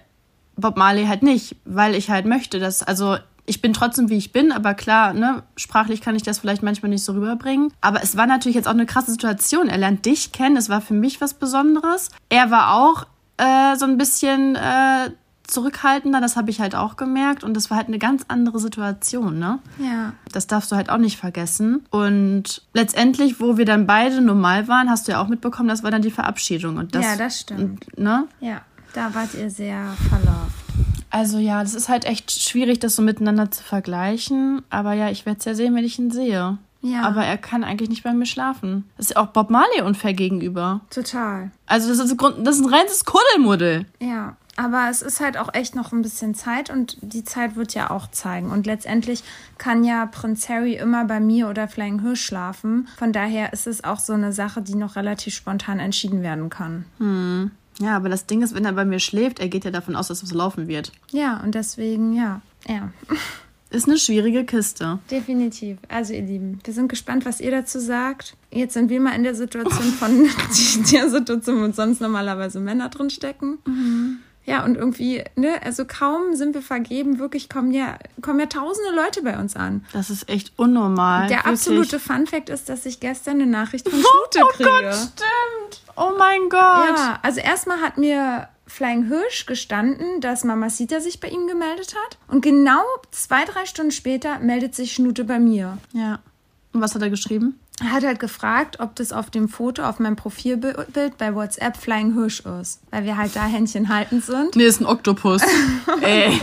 Bob Marley halt nicht, weil ich halt möchte, dass, also ich bin trotzdem wie ich bin, aber klar, ne, sprachlich kann ich das vielleicht manchmal nicht so rüberbringen. Aber es war natürlich jetzt auch eine krasse Situation. Er lernt dich kennen, es war für mich was Besonderes. Er war auch äh, so ein bisschen äh, zurückhaltender, das habe ich halt auch gemerkt. Und das war halt eine ganz andere Situation, ne?
Ja.
Das darfst du halt auch nicht vergessen. Und letztendlich, wo wir dann beide normal waren, hast du ja auch mitbekommen, das war dann die Verabschiedung. Und das,
Ja, das stimmt.
und, Ne?
Ja, da wart ihr sehr verlauft.
Also ja, das ist halt echt schwierig, das so miteinander zu vergleichen. Aber ja, ich werde es ja sehen, wenn ich ihn sehe.
Ja.
Aber er kann eigentlich nicht bei mir schlafen. Das ist auch Bob Marley unfair gegenüber.
Total.
Also das ist, ein Grund- das ist ein reines Kuddelmuddel.
Ja, aber es ist halt auch echt noch ein bisschen Zeit und die Zeit wird ja auch zeigen. Und letztendlich kann ja Prinz Harry immer bei mir oder Flying Hirsch schlafen. Von daher ist es auch so eine Sache, die noch relativ spontan entschieden werden kann.
Ja, aber das Ding ist, wenn er bei mir schläft, er geht ja davon aus, dass es laufen wird.
Ja, und deswegen, ja, ja,
Ist eine schwierige Kiste.
definitiv. Also ihr Lieben, wir sind gespannt, was ihr dazu sagt. Jetzt sind wir mal in der Situation von der Situation, wo sonst normalerweise Männer drin stecken. Ja, und irgendwie, ne, also kaum sind wir vergeben, wirklich kommen ja, kommen ja tausende Leute bei uns an.
Das ist echt unnormal.
Der
wirklich.
absolute Funfact ist, dass ich gestern eine Nachricht von Schnute
Oh
kriege.
Gott, stimmt. Oh mein Gott.
Ja, also erstmal hat mir Flying Hirsch gestanden, dass Mamacita sich bei ihm gemeldet hat. Und genau zwei, drei Stunden später meldet sich Schnute bei mir.
Ja. Und was hat er geschrieben?
Er hat halt gefragt, ob das auf dem Foto, auf meinem Profilbild bei WhatsApp Flying Hirsch ist. Weil wir halt da Händchen haltend sind.
Nee, ist ein Oktopus. Ey.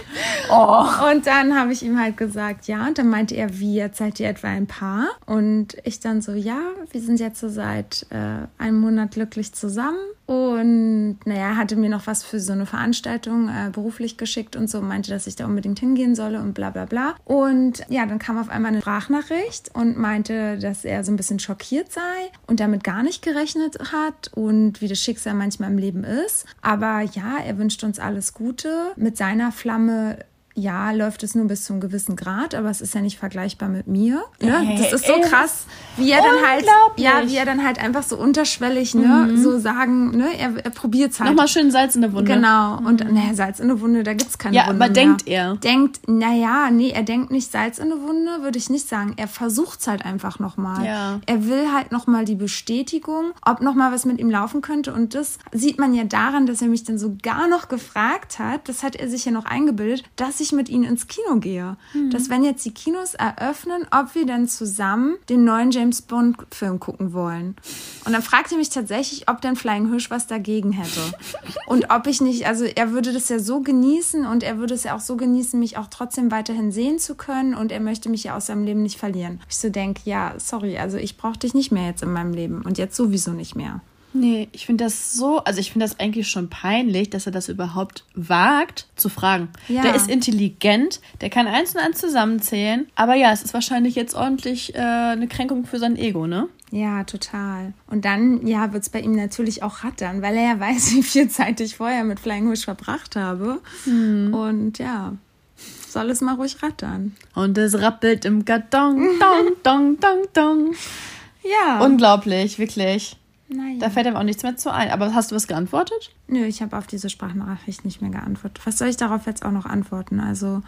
Und dann habe ich ihm halt gesagt, ja. Und dann meinte er, wie, jetzt seid ihr etwa ein Paar? Und ich dann so, ja, wir sind jetzt so seit äh, einem Monat glücklich zusammen. Und naja, hatte mir noch was für so eine Veranstaltung äh, beruflich geschickt und so, meinte, dass ich da unbedingt hingehen solle und bla bla bla. Und ja, dann kam auf einmal eine Sprachnachricht und meinte, dass er so ein bisschen schockiert sei und damit gar nicht gerechnet hat und wie das Schicksal manchmal im Leben ist. Aber ja, er wünscht uns alles Gute. Mit seiner Flamme ja, läuft es nur bis zu einem gewissen Grad, aber es ist ja nicht vergleichbar mit mir. Ne? Das ist so
ey,
krass, wie er dann halt, ja, wie er dann halt einfach so unterschwellig, ne, so sagen, ne, er, er probiert halt.
Nochmal schön Salz in der Wunde.
Genau. Und naja, Salz in der Wunde, da gibt's keine
Ja,
Wunde
aber
mehr.
denkt er?
Denkt, naja, nee, er denkt nicht Salz in der Wunde, würde ich nicht sagen. Er versucht's halt einfach nochmal.
Ja.
Er will halt nochmal die Bestätigung, ob nochmal was mit ihm laufen könnte. Und das sieht man ja daran, dass er mich dann sogar noch gefragt hat, das hat er sich ja noch eingebildet, dass ich mit ihm ins Kino gehe.
Mhm.
Dass wenn jetzt die Kinos eröffnen, ob wir dann zusammen den neuen James Bond Film gucken wollen. Und dann fragte er mich tatsächlich, ob denn Flying Hirsch was dagegen hätte. Und ob ich nicht, also er würde das ja so genießen und er würde es ja auch so genießen, mich auch trotzdem weiterhin sehen zu können und er möchte mich ja aus seinem Leben nicht verlieren. Ich so denke, ja, sorry, also ich brauche dich nicht mehr jetzt in meinem Leben und jetzt sowieso nicht mehr.
Nee, ich finde das so, also ich finde das eigentlich schon peinlich, dass er das überhaupt wagt zu fragen.
Ja.
Der ist intelligent, der kann eins und eins zusammenzählen, aber ja, es ist wahrscheinlich jetzt ordentlich äh, eine Kränkung für sein Ego, ne?
Ja, total. Und dann, ja, wird's bei ihm natürlich auch rattern, weil er ja weiß, wie viel Zeit ich vorher mit Flying Wish verbracht habe. Und ja, soll es mal ruhig rattern.
Und es rappelt im Karton, dong, dong, dong, dong.
Ja.
Unglaublich, wirklich.
Naja.
Da fällt ihm auch nichts mehr zu ein. Aber hast du was geantwortet?
Nö, ich habe auf diese Sprachnachricht nicht mehr geantwortet. Was soll ich darauf jetzt auch noch antworten? Also,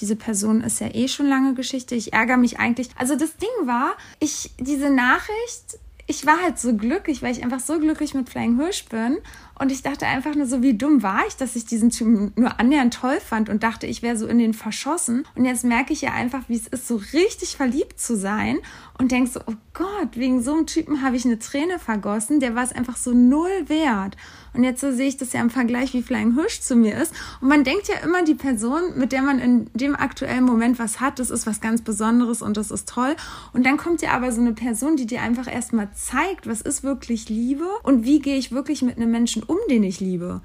diese Person ist ja eh schon lange Geschichte. Ich ärgere mich eigentlich. Also, das Ding war, ich, diese Nachricht, ich war halt so glücklich, weil ich einfach so glücklich mit Flying Hirsch bin. Und ich dachte einfach nur so, wie dumm war ich, dass ich diesen Typen nur annähernd toll fand und dachte, ich wäre so in den verschossen. Und jetzt merke ich ja einfach, wie es ist, so richtig verliebt zu sein und denk so, oh Gott, wegen so einem Typen habe ich eine Träne vergossen, der war es einfach so null wert. Und jetzt so sehe ich das ja im Vergleich, wie Flying Hirsch zu mir ist. Und man denkt ja immer, die Person, mit der man in dem aktuellen Moment was hat, das ist was ganz Besonderes und das ist toll. Und dann kommt ja aber so eine Person, die dir einfach erstmal zeigt, was ist wirklich Liebe und wie gehe ich wirklich mit einem Menschen um, den ich liebe.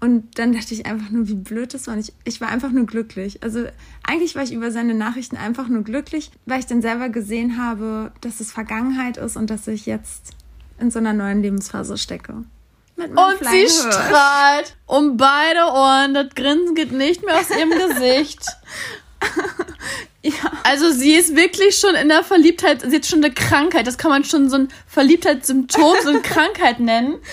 Und dann dachte ich einfach nur, wie blöd das war. Und ich, ich war einfach nur glücklich. Also eigentlich war ich über seine Nachrichten einfach nur glücklich, weil ich dann selber gesehen habe, dass es Vergangenheit ist und dass ich jetzt in so einer neuen Lebensphase stecke.
Und sie strahlt um beide Ohren. Das Grinsen geht nicht mehr aus ihrem Gesicht.
Ja.
Also sie ist wirklich schon in der Verliebtheit, sie hat schon eine Krankheit. Das kann man schon so ein Verliebtheitssymptom, so eine Krankheit nennen.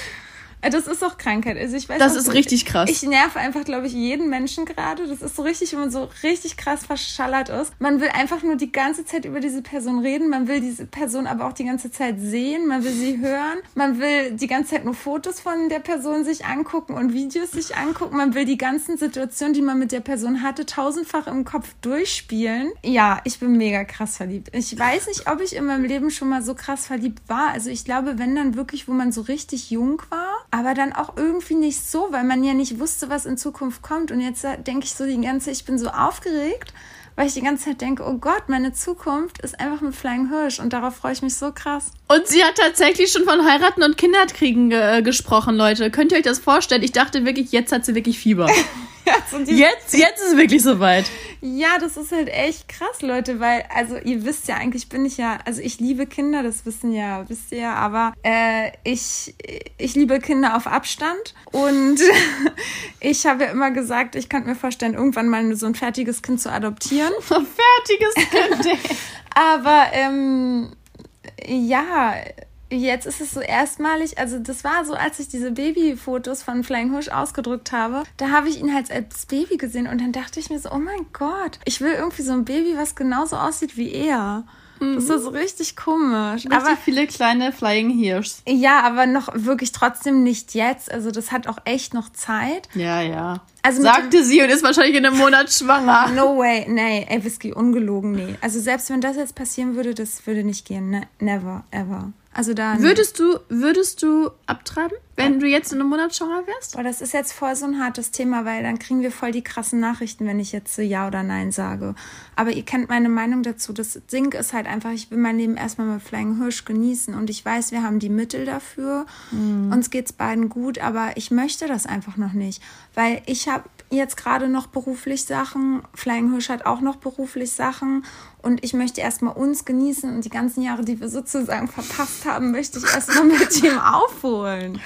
Äh, Das ist auch Krankheit. Also ich weiß
Das ist richtig krass.
Ich nerve einfach, glaube ich, jeden Menschen gerade. Das ist so richtig, wenn man so richtig krass verschallert ist. Man will einfach nur die ganze Zeit über diese Person reden. Man will diese Person aber auch die ganze Zeit sehen. Man will sie hören. Man will die ganze Zeit nur Fotos von der Person sich angucken und Videos sich angucken. Man will die ganzen Situationen, die man mit der Person hatte, tausendfach im Kopf durchspielen. Ja, ich bin mega krass verliebt. Ich weiß nicht, ob ich in meinem Leben schon mal so krass verliebt war. Also ich glaube, wenn dann wirklich, wo man so richtig jung war, aber dann auch irgendwie nicht so, weil man ja nicht wusste, was in Zukunft kommt. Und jetzt äh, denke ich so die ganze, ich bin so aufgeregt, weil ich die ganze Zeit denke, oh Gott, meine Zukunft ist einfach mit Flying Hirsch und darauf freue ich mich so krass.
Und sie hat tatsächlich schon von heiraten und Kinderkriegen ge äh, gesprochen, Leute. Könnt ihr euch das vorstellen? Ich dachte wirklich, jetzt hat sie wirklich Fieber. Jetzt, jetzt ist es wirklich soweit.
Ja, das ist halt echt krass, Leute, weil, also ihr wisst ja, eigentlich bin ich ja, also ich liebe Kinder, das wissen ja, wisst ihr ja, aber äh, ich, ich liebe Kinder auf Abstand und ich habe ja immer gesagt, ich könnte mir vorstellen, irgendwann mal so ein fertiges Kind zu adoptieren.
Fertiges Kind.
Aber ähm, ja, jetzt ist es so erstmalig, also das war so, als ich diese Babyfotos von Flying Hush ausgedrückt habe, da habe ich ihn halt als Baby gesehen und dann dachte ich mir so, oh mein Gott, ich will irgendwie so ein Baby, was genauso aussieht wie er. Das ist so richtig komisch.
Richtig
Aber
viele kleine Flying Hirschs.
ja, aber noch wirklich trotzdem nicht jetzt. Also das hat auch echt noch Zeit.
Ja, ja.
Also
Sagte sie und ist wahrscheinlich in einem Monat schwanger.
No way, nee, ey, Whisky, ungelogen, nee. Also selbst wenn das jetzt passieren würde, das würde nicht gehen. Ne? Never, ever. Also da.
Würdest du, würdest du abtreiben, wenn du jetzt in einem Monat schwanger wärst?
Boah, das ist jetzt voll so ein hartes Thema, weil dann kriegen wir voll die krassen Nachrichten, wenn ich jetzt so Ja oder Nein sage. Aber ihr kennt meine Meinung dazu. Das Ding ist halt einfach, ich will mein Leben erstmal mit Flying Hirsch genießen und ich weiß, wir haben die Mittel dafür. Uns geht's beiden gut, aber ich möchte das einfach noch nicht, weil ich habe jetzt gerade noch beruflich Sachen, Flying Hirsch hat auch noch beruflich Sachen und ich möchte erstmal uns genießen und die ganzen Jahre, die wir sozusagen verpasst haben, möchte ich erstmal mit ihm aufholen.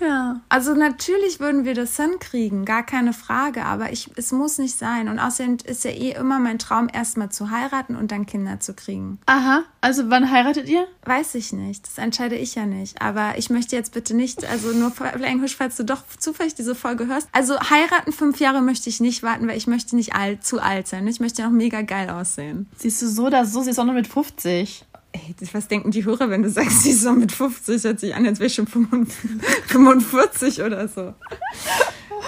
Ja.
Also natürlich würden wir das hinkriegen, gar keine Frage, aber ich, es muss nicht sein. Und außerdem ist ja eh immer mein Traum, erstmal zu heiraten und dann Kinder zu kriegen.
Aha. Also wann heiratet ihr?
Weiß ich nicht, das entscheide ich ja nicht. Aber ich möchte jetzt bitte nicht, also nur Englisch, falls du doch zufällig diese Folge hörst. Also heiraten fünf Jahre möchte ich nicht warten, weil ich möchte nicht alt, zu alt sein. Ich möchte ja noch mega geil aussehen.
Siehst du so oder so, sie ist auch noch mit 50.
Was denken die Hörer, wenn du sagst, sie ist so mit 50, hört sich an, als wäre ich schon 45 oder so.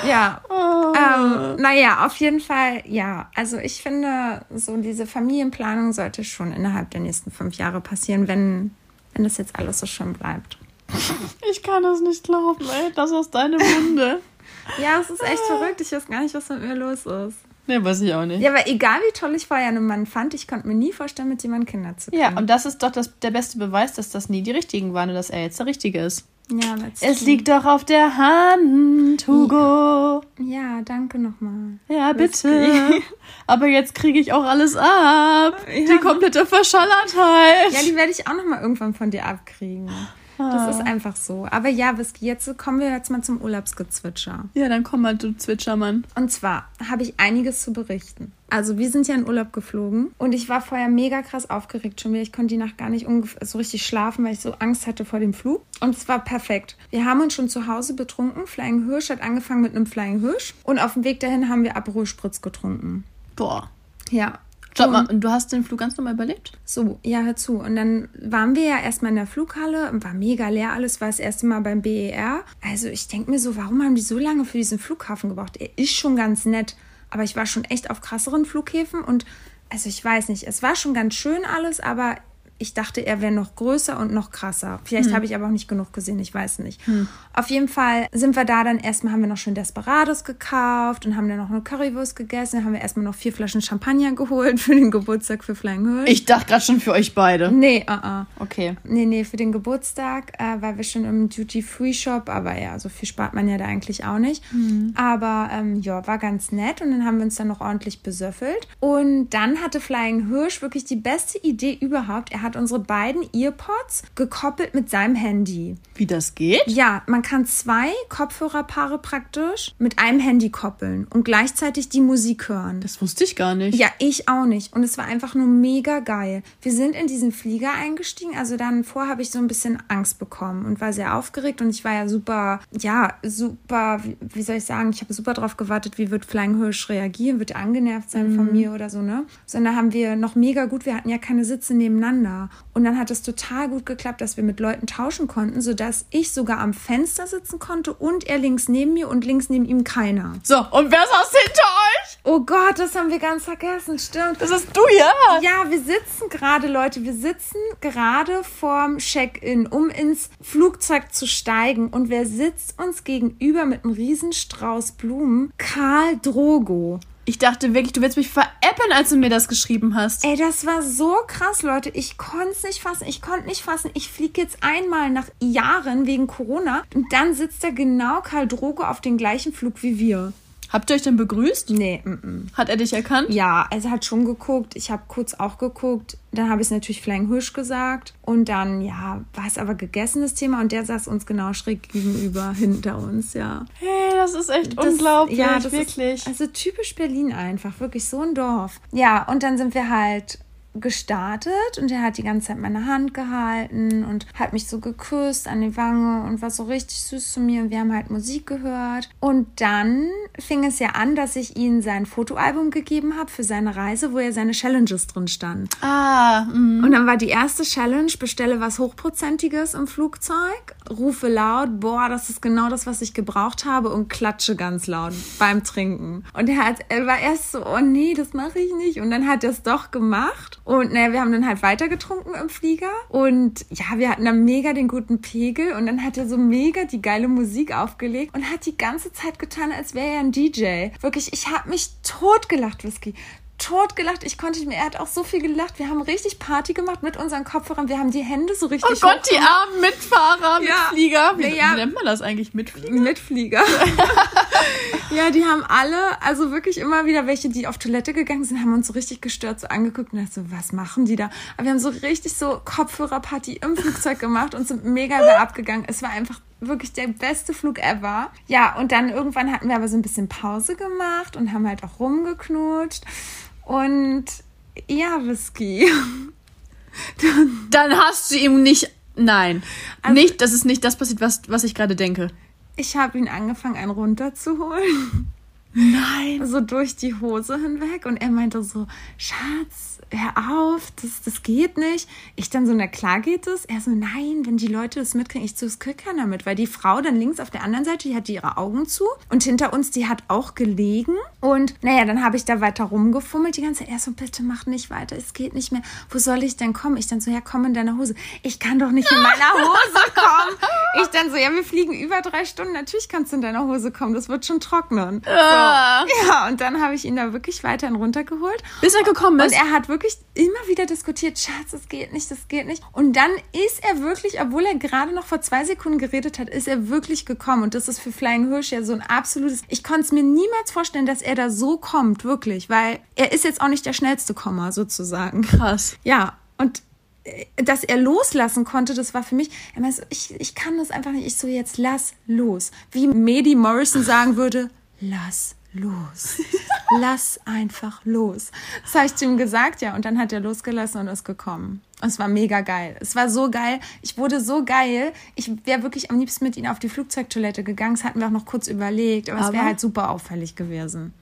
Ja, ähm, naja, auf jeden Fall, ja. Also ich finde, so diese Familienplanung sollte schon innerhalb der nächsten fünf Jahre passieren, wenn, wenn das jetzt alles so schön bleibt.
Ich kann das nicht glauben, ey. Das aus deinem Munde.
Ja, es ist echt verrückt. Ich weiß gar nicht, was mit mir los ist.
Ne, weiß ich auch nicht.
Ja, aber egal wie toll ich vorher einen Mann fand, ich konnte mir nie vorstellen, mit jemandem Kinder zu kriegen.
Ja, und das ist doch das, der beste Beweis, dass das nie die richtigen waren und dass er jetzt der Richtige ist.
ja, that's
Es liegt doch auf der Hand, Hugo.
Ja, danke nochmal.
Ja, bitte. Aber jetzt kriege ich auch alles ab. Die komplette Verschallertheit.
Ja, die werde ich auch nochmal irgendwann von dir abkriegen. Das ist einfach so. Aber ja, Whisky, jetzt kommen wir jetzt mal zum Urlaubsgezwitscher.
Ja, dann komm mal, du Zwitschermann.
Und zwar habe ich einiges zu berichten. Also wir sind ja in Urlaub geflogen und ich war vorher mega krass aufgeregt schon wieder. Ich konnte die Nacht gar nicht so richtig schlafen, weil ich so Angst hatte vor dem Flug. Und es war perfekt. Wir haben uns schon zu Hause betrunken. Flying Hirsch hat angefangen mit einem Flying Hirsch. Und auf dem Weg dahin haben wir Aperol Spritz getrunken.
Boah.
Ja.
Stopp mal, und du hast den Flug ganz normal überlebt?
So, ja, hör zu. Und dann waren wir ja erstmal in der Flughalle, war mega leer alles, war das erste Mal beim BER. Also ich denke mir so, warum haben die so lange für diesen Flughafen gebraucht? Er ist schon ganz nett, aber ich war schon echt auf krasseren Flughäfen und also ich weiß nicht, es war schon ganz schön alles, aber ich dachte, er wäre noch größer und noch krasser. Vielleicht habe ich aber auch nicht genug gesehen, ich weiß nicht. Auf jeden Fall sind wir da dann erstmal, haben wir noch schön Desperados gekauft und haben dann noch eine Currywurst gegessen. Dann haben wir erstmal noch vier Flaschen Champagner geholt für den Geburtstag für Flying Hirsch.
Ich dachte gerade schon für euch beide.
Nee, uh -uh.
Okay.
Nee, nee, für den Geburtstag, äh, weil wir schon im Duty-Free-Shop, aber ja, so viel spart man ja da eigentlich auch nicht. Aber ähm, ja, war ganz nett und dann haben wir uns dann noch ordentlich besöffelt. Und dann hatte Flying Hirsch wirklich die beste Idee überhaupt. Er hat unsere beiden Earpods gekoppelt mit seinem Handy.
Wie das geht?
Ja, man kann zwei Kopfhörerpaare praktisch mit einem Handy koppeln und gleichzeitig die Musik hören.
Das wusste ich gar nicht.
Ja, ich auch nicht. Und es war einfach nur mega geil. Wir sind in diesen Flieger eingestiegen. Also dann vor habe ich so ein bisschen Angst bekommen und war sehr aufgeregt. Und ich war ja super, ja, super, wie, soll ich sagen, ich habe super drauf gewartet, wie wird Flying Hirsch reagieren? Wird er angenervt sein von mir oder so, ne? Sondern haben wir noch mega gut, wir hatten ja keine Sitze nebeneinander. Und dann hat es total gut geklappt, dass wir mit Leuten tauschen konnten, sodass ich sogar am Fenster sitzen konnte und er links neben mir und links neben ihm keiner.
So, und wer saß hinter euch?
Oh Gott, das haben wir ganz vergessen, stimmt.
Das ist du, ja.
Ja, wir sitzen gerade, Leute, wir sitzen gerade vorm Check-in, um ins Flugzeug zu steigen. Und wer sitzt uns gegenüber mit einem Riesenstrauß Blumen? Karl Drogo.
Ich dachte wirklich, du willst mich veräppeln, als du mir das geschrieben hast.
Ey, das war so krass, Leute. Ich konnte es nicht fassen. Ich konnte nicht fassen. Ich fliege jetzt einmal nach Jahren wegen Corona und dann sitzt da genau Karl Drogo auf dem gleichen Flug wie wir.
Habt ihr euch denn begrüßt?
Nee, mm -mm.
Hat er dich erkannt?
Ja, er hat schon geguckt. Ich habe kurz auch geguckt. Dann habe ich es natürlich Flying Hirsch gesagt. Und dann, ja, war es aber gegessen, das Thema. Und der saß uns genau schräg gegenüber, hinter uns, ja.
Hey, das ist echt
Das-
unglaublich,
ja, das
wirklich.
Ist, also typisch Berlin einfach, wirklich so ein Dorf. Ja, und dann sind wir halt gestartet und er hat die ganze Zeit meine Hand gehalten und hat mich so geküsst an die Wange und war so richtig süß zu mir und wir haben halt Musik gehört. Und dann fing es ja an, dass ich ihm sein Fotoalbum gegeben habe für seine Reise, wo ja seine Challenges drin standen.
ah, mm.
Und dann war die erste Challenge, bestelle was Hochprozentiges im Flugzeug, rufe laut, boah, das ist genau das, was ich gebraucht habe und klatsche ganz laut beim Trinken. Und er, hat, er war erst so, oh nee, das mache ich nicht. Und dann hat er es doch gemacht. Und naja, wir haben dann halt weiter getrunken im Flieger. Und ja, wir hatten dann mega den guten Pegel. Und dann hat er so mega die geile Musik aufgelegt und hat die ganze Zeit getan, als wäre er ein DJ. Wirklich, ich habe mich totgelacht, Whisky totgelacht. Ich konnte nicht mehr. Er hat auch so viel gelacht. Wir haben richtig Party gemacht mit unseren Kopfhörern. Wir haben die Hände so richtig.
Oh Gott, die armen Mitfahrer,
Ja.
Mitflieger. Wie,
Ja.
wie nennt man das eigentlich? Mitflieger?
Mitflieger. ja, die haben alle, also wirklich immer wieder welche, die auf Toilette gegangen sind, haben uns so richtig gestört so angeguckt und dachte so, was machen die da? Aber wir haben so richtig so Kopfhörerparty im Flugzeug gemacht und sind mega wieder abgegangen. Es war einfach wirklich der beste Flug ever. Ja, und dann irgendwann hatten wir aber so ein bisschen Pause gemacht und haben halt auch rumgeknutscht. Und ja, Whisky.
Dann hast du ihm nicht. Nein.
Also-
nicht, das ist nicht das passiert, was, was ich gerade denke.
Ich habe ihn angefangen, einen runterzuholen.
Nein.
so durch die Hose hinweg und er meinte so, Schatz, hör auf, das, das geht nicht. Ich dann so, na klar geht es. Er so, nein, wenn die Leute das mitkriegen, ich so, das kriegt keiner mit, weil die Frau dann links auf der anderen Seite, die hatte ihre Augen zu und hinter uns, die hat auch gelegen und naja, dann habe ich da weiter rumgefummelt die ganze Zeit. Er so, bitte mach nicht weiter, es geht nicht mehr. Wo soll ich denn kommen? Ich dann so, ja, komm in deine Hose. Ich kann doch nicht in meiner Hose kommen. Ich dann so, ja, wir fliegen über drei Stunden, natürlich kannst du in deiner Hose kommen, das wird schon trocknen.
Ah.
Ja, und dann habe ich ihn da wirklich weiterhin runtergeholt.
Bis er gekommen
Und
ist.
er hat wirklich immer wieder diskutiert, Schatz, das geht nicht, das geht nicht. Und dann ist er wirklich, obwohl er gerade noch vor zwei Sekunden geredet hat, ist er wirklich gekommen. Und das ist für Flying Hirsch ja so ein absolutes, ich konnte es mir niemals vorstellen, dass er da so kommt, wirklich. Weil er ist jetzt auch nicht der schnellste Komma, sozusagen.
Krass.
Ja, und äh, dass er loslassen konnte, das war für mich, er meinte so, ich, ich kann das einfach nicht. Ich so, jetzt lass los. Wie Medi Morrison sagen würde, lass los. lass einfach los. Das habe ich zu ihm gesagt, ja. Und dann hat er losgelassen und ist gekommen. Und es war mega geil. Es war so geil. Ich wurde so geil. Ich wäre wirklich am liebsten mit ihm auf die Flugzeugtoilette gegangen. Das hatten wir auch noch kurz überlegt. Aber, es wäre
Aber?
halt super auffällig gewesen.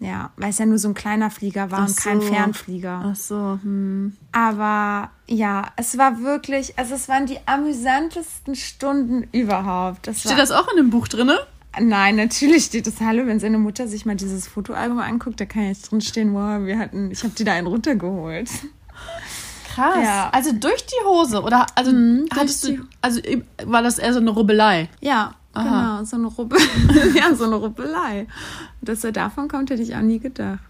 Ja, weil es ja nur so ein kleiner Flieger war
Ach
und kein
so.
Fernflieger.
Ach so. Hm.
Aber ja, es war wirklich, also es waren die amüsantesten Stunden überhaupt. Das
Steht das auch in dem Buch drinne?
Nein, natürlich steht das Hallo, wenn seine Mutter sich mal dieses Fotoalbum anguckt, da kann jetzt drin stehen, wow, wir hatten, ich habe dir da einen runtergeholt.
Krass.
Ja.
Also durch die Hose oder also hattest
durch
du also war das eher so eine Rubbelei?
Ja,
Aha.
genau, so eine Rubbel, ja, so eine Rubbelei. Dass er davon kommt, hätte ich auch nie gedacht.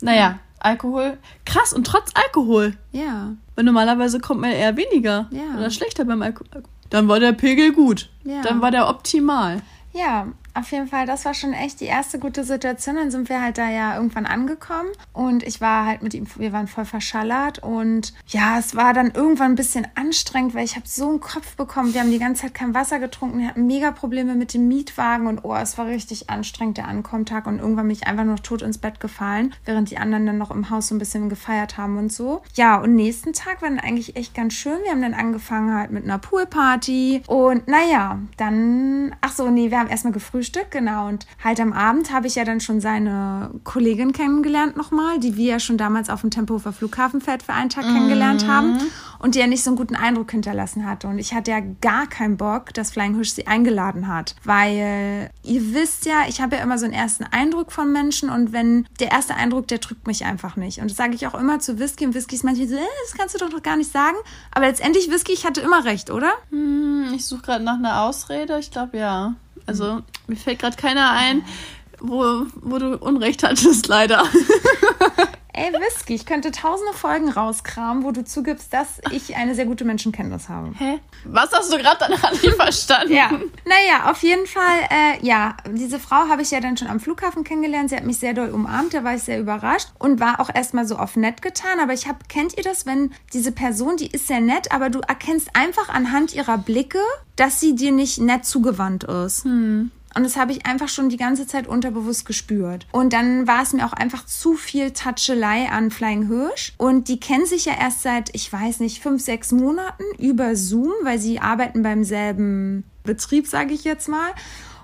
Naja, Alkohol. Krass und trotz Alkohol.
Ja,
Weil normalerweise kommt man eher weniger
Ja.
oder schlechter beim Alkohol. Dann war der Pegel gut.
Ja.
Dann war der optimal.
Ja, Auf jeden Fall, das war schon echt die erste gute Situation. Dann sind wir halt da ja irgendwann angekommen und ich war halt mit ihm, wir waren voll verschallert und ja, es war dann irgendwann ein bisschen anstrengend, weil ich habe so einen Kopf bekommen. Wir haben die ganze Zeit kein Wasser getrunken, wir hatten mega Probleme mit dem Mietwagen und oh, es war richtig anstrengend, der Ankommtag und irgendwann bin ich einfach noch tot ins Bett gefallen, während die anderen dann noch im Haus so ein bisschen gefeiert haben und so. Ja, und nächsten Tag war dann eigentlich echt ganz schön. Wir haben dann angefangen halt mit einer Poolparty und naja, dann, ach so, nee, wir haben erstmal gefrühstückt, genau. Und halt am Abend habe ich ja dann schon seine Kollegin kennengelernt nochmal, die wir ja schon damals auf dem Tempelhofer Flughafenfeld für einen Tag mhm. kennengelernt haben und die ja nicht so einen guten Eindruck hinterlassen hatte. Und ich hatte ja gar keinen Bock, dass Flying Hirsch sie eingeladen hat, weil ihr wisst ja, ich habe ja immer so einen ersten Eindruck von Menschen und wenn der erste Eindruck, der drückt mich einfach nicht. Und das sage ich auch immer zu Whisky und Whisky ist manchmal so, äh, das kannst du doch noch gar nicht sagen. Aber letztendlich, Whisky, ich hatte immer recht, oder?
Hm, ich suche gerade nach einer Ausrede. Ich glaube ja. Also mir fällt gerade keiner ein, wo, wo du Unrecht hattest, leider.
Whisky, ich könnte tausende Folgen rauskramen, wo du zugibst, dass ich eine sehr gute Menschenkenntnis habe.
Hä? Was hast du gerade danach nicht verstanden?
ja. Naja, auf jeden Fall, äh, ja, diese Frau habe ich ja dann schon am Flughafen kennengelernt. Sie hat mich sehr doll umarmt, da war ich sehr überrascht und war auch erstmal so auf nett getan. Aber ich habe, kennt ihr das, wenn diese Person, die ist sehr nett, aber du erkennst einfach anhand ihrer Blicke, dass sie dir nicht nett zugewandt ist. Hm. Und das habe ich einfach schon die ganze Zeit unterbewusst gespürt. Und dann war es mir auch einfach zu viel Touchelei an Flying Hirsch. Und die kennen sich ja erst seit, ich weiß nicht, fünf, sechs Monaten über Zoom, weil sie arbeiten beim selben Betrieb, sage ich jetzt mal.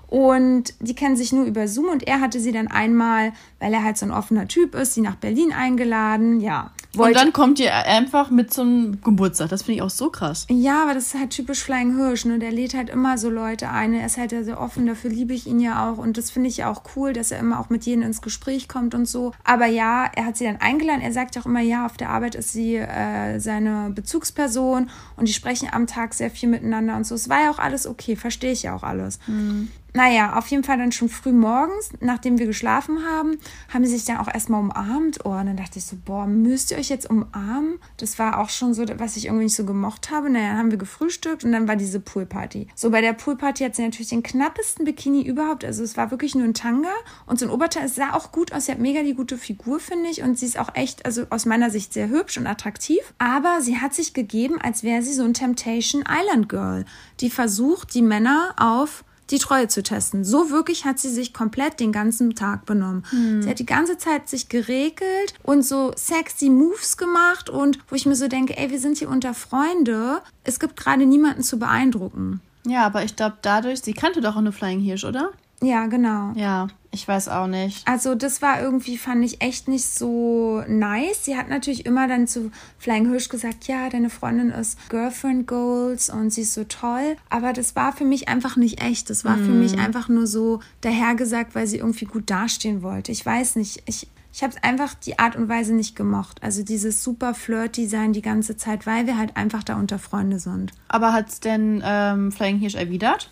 Und die kennen sich nur über Zoom und er hatte sie dann einmal, weil er halt so ein offener Typ ist, sie nach Berlin eingeladen. Ja.
Und dann kommt ihr einfach mit zum Geburtstag. Das finde ich auch so krass.
Ja, aber das ist halt typisch Flying Hirsch. Ne? Der lädt halt immer so Leute ein. Er ist halt sehr offen. Dafür liebe ich ihn ja auch. Und das finde ich ja auch cool, dass er immer auch mit jedem ins Gespräch kommt und so. Aber ja, er hat sie dann eingeladen. Er sagt auch immer, ja, auf der Arbeit ist sie äh, seine Bezugsperson und die sprechen am Tag sehr viel miteinander und so. Es war ja auch alles okay. Verstehe ich ja auch alles. Mhm. Naja, auf jeden Fall dann schon früh morgens, nachdem wir geschlafen haben, haben sie sich dann auch erstmal umarmt. Oh, und dann dachte ich so, boah, müsst ihr euch jetzt umarmen? Das war auch schon so, was ich irgendwie nicht so gemocht habe. Naja, dann haben wir gefrühstückt und dann war diese Poolparty. So, bei der Poolparty hat sie natürlich den knappesten Bikini überhaupt. Also es war wirklich nur ein Tanga und so ein Oberteil. Es sah auch gut aus. Sie hat mega die gute Figur, finde ich. Und sie ist auch echt, also aus meiner Sicht sehr hübsch und attraktiv. Aber sie hat sich gegeben, als wäre sie so ein Temptation Island Girl, die versucht, die Männer auf die Treue zu testen. So wirklich hat sie sich komplett den ganzen Tag benommen. Hm. Sie hat die ganze Zeit sich geregelt und so sexy Moves gemacht und wo ich mir so denke, ey, wir sind hier unter Freunde. Es gibt gerade niemanden zu beeindrucken.
Ja, aber ich glaube dadurch, sie kannte doch auch eine Flying Hirsch, oder?
Ja, genau.
Ja, ich weiß auch nicht.
Also das war irgendwie, fand ich echt nicht so nice. Sie hat natürlich immer dann zu Flying Hirsch gesagt, ja, deine Freundin ist Girlfriend Goals und sie ist so toll. Aber das war für mich einfach nicht echt. Das war mm. für mich einfach nur so dahergesagt, weil sie irgendwie gut dastehen wollte. Ich weiß nicht. Ich, ich habe einfach die Art und Weise nicht gemocht. Also dieses super flirty sein die ganze Zeit, weil wir halt einfach da unter Freunde sind.
Aber hat's denn ähm, Flying Hirsch erwidert?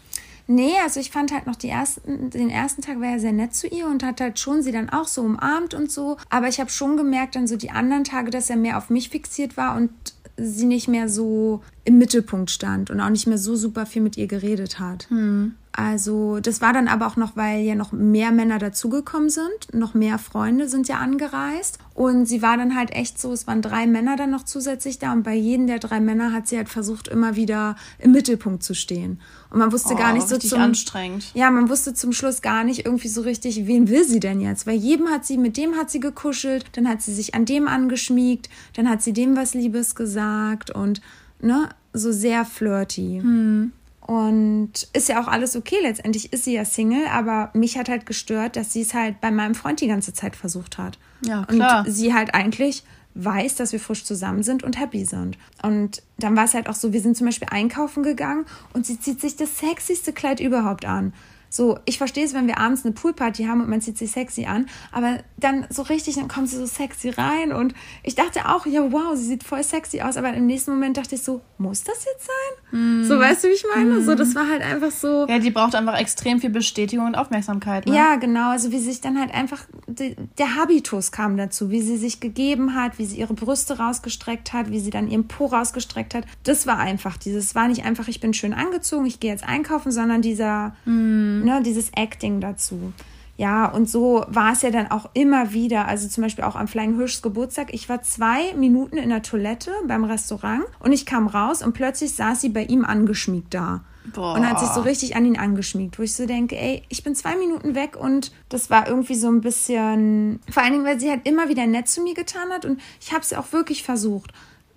Nee, also ich fand halt noch die ersten, den ersten Tag war er sehr nett zu ihr und hat halt schon sie dann auch so umarmt und so. Aber ich habe schon gemerkt, dann so die anderen Tage, dass er mehr auf mich fixiert war und sie nicht mehr so im Mittelpunkt stand und auch nicht mehr so super viel mit ihr geredet hat. Hm. Also das war dann aber auch noch, weil ja noch mehr Männer dazugekommen sind, noch mehr Freunde sind ja angereist und sie war dann halt echt so, es waren drei Männer dann noch zusätzlich da und bei jedem der drei Männer hat sie halt versucht immer wieder im Mittelpunkt zu stehen und man wusste oh, gar nicht so
zum anstrengend.
Ja, man wusste zum Schluss gar nicht irgendwie so richtig, wen will sie denn jetzt? Weil jedem hat sie mit dem hat sie gekuschelt, dann hat sie sich an dem angeschmiegt, dann hat sie dem was Liebes gesagt und ne, so sehr flirty. Hm. Und ist ja auch alles okay. Letztendlich ist sie ja Single, aber mich hat halt gestört, dass sie es halt bei meinem Freund die ganze Zeit versucht hat.
Ja, klar.
Und sie halt eigentlich weiß, dass wir frisch zusammen sind und happy sind. Und dann war es halt auch so, wir sind zum Beispiel einkaufen gegangen und sie zieht sich das sexyste Kleid überhaupt an. So, ich verstehe es, wenn wir abends eine Poolparty haben und man zieht sich sexy an, aber dann so richtig, dann kommt sie so sexy rein und ich dachte auch, ja, wow, sie sieht voll sexy aus, aber im nächsten Moment dachte ich so, muss das jetzt sein? So, weißt du, wie ich meine? So, das war halt einfach so.
Ja, die braucht einfach extrem viel Bestätigung und Aufmerksamkeit. Ne?
Ja, genau. Also wie sich dann halt einfach, die, der Habitus kam dazu, wie sie sich gegeben hat, wie sie ihre Brüste rausgestreckt hat, wie sie dann ihren Po rausgestreckt hat. Das war einfach dieses, es war nicht einfach, ich bin schön angezogen, ich gehe jetzt einkaufen, sondern dieser, ne, dieses Acting dazu. Ja, und so war es ja dann auch immer wieder. Also zum Beispiel auch am Flying Hirschs Geburtstag. Ich war zwei Minuten in der Toilette beim Restaurant und ich kam raus und plötzlich saß sie bei ihm angeschmiegt da.
Boah.
Und hat sich so richtig an ihn angeschmiegt, wo ich so denke, ey, ich bin zwei Minuten weg und das war irgendwie so ein bisschen, vor allen Dingen, weil sie halt immer wieder nett zu mir getan hat und ich habe es auch wirklich versucht.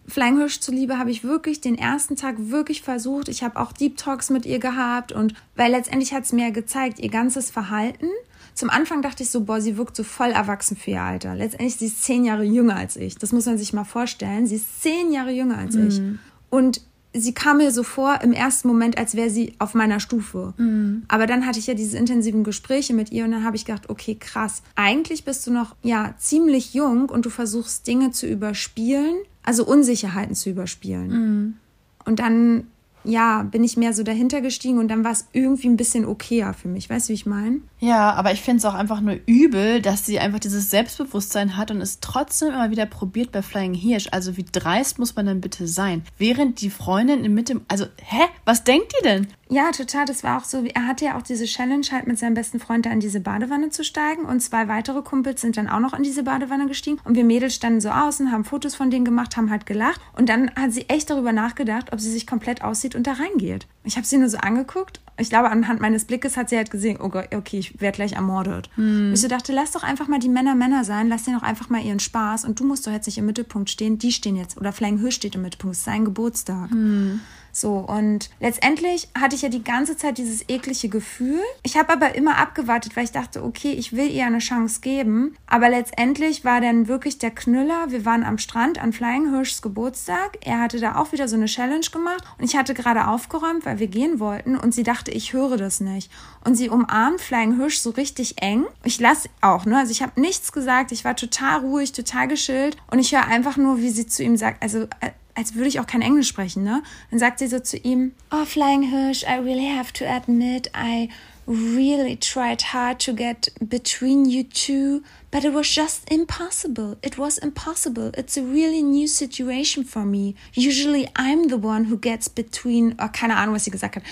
Flying Hirsch zuliebe habe ich wirklich den ersten Tag wirklich versucht. Ich habe auch Deep Talks mit ihr gehabt und weil letztendlich hat es mir gezeigt, ihr ganzes Verhalten. Zum Anfang dachte ich so, boah, sie wirkt so voll erwachsen für ihr Alter. Letztendlich, sie ist zehn Jahre jünger als ich. Das muss man sich mal vorstellen. Sie ist zehn Jahre jünger als ich. Und sie kam mir so vor im ersten Moment, als wäre sie auf meiner Stufe. Aber dann hatte ich ja diese intensiven Gespräche mit ihr und dann habe ich gedacht, okay, krass. Eigentlich bist du noch ja ziemlich jung und du versuchst Dinge zu überspielen, also Unsicherheiten zu überspielen. Und dann ja, bin ich mehr so dahinter gestiegen und dann war es irgendwie ein bisschen okayer für mich. Weißt du, wie ich meine?
Ja, aber ich finde es auch einfach nur übel, dass sie einfach dieses Selbstbewusstsein hat und es trotzdem immer wieder probiert bei Flying Hirsch. Also wie dreist muss man denn bitte sein? Während die Freundin in Mitte, also hä, was denkt die denn?
Ja, total. Das war auch so. Er hatte ja auch diese Challenge, halt mit seinem besten Freund da in diese Badewanne zu steigen. Und zwei weitere Kumpels sind dann auch noch in diese Badewanne gestiegen. Und wir Mädels standen so außen, haben Fotos von denen gemacht, haben halt gelacht. Und dann hat sie echt darüber nachgedacht, ob sie sich komplett aussieht und da reingeht. Ich habe sie nur so angeguckt. Ich glaube, anhand meines Blickes hat sie halt gesehen, oh Gott, okay, ich werde gleich ermordet. Ich so dachte, lass doch einfach mal die Männer Männer sein, lass denen doch einfach mal ihren Spaß. Und du musst doch jetzt nicht im Mittelpunkt stehen. Die stehen jetzt, oder Flying Hirsch steht im Mittelpunkt, es ist sein Geburtstag. So, und letztendlich hatte ich ja die ganze Zeit dieses eklige Gefühl. Ich habe aber immer abgewartet, weil ich dachte, okay, ich will ihr eine Chance geben. Aber letztendlich war dann wirklich der Knüller. Wir waren am Strand an Flying Hirschs Geburtstag. Er hatte da auch wieder so eine Challenge gemacht. Und ich hatte gerade aufgeräumt, weil wir gehen wollten. Und sie dachte, ich höre das nicht. Und sie umarmt Flying Hirsch so richtig eng. Ich lasse auch, ne? Also ich habe nichts gesagt. Ich war total ruhig, total geschillt. Und ich höre einfach nur, wie sie zu ihm sagt, also äh, als würde ich auch kein Englisch sprechen, ne? Dann sagt sie so zu ihm, Oh, Flying Hirsch, I really have to admit, I really tried hard to get between you two, but it was just impossible. It was impossible. It's a really new situation for me. Usually I'm the one who gets between, oh, keine Ahnung, was sie gesagt hat,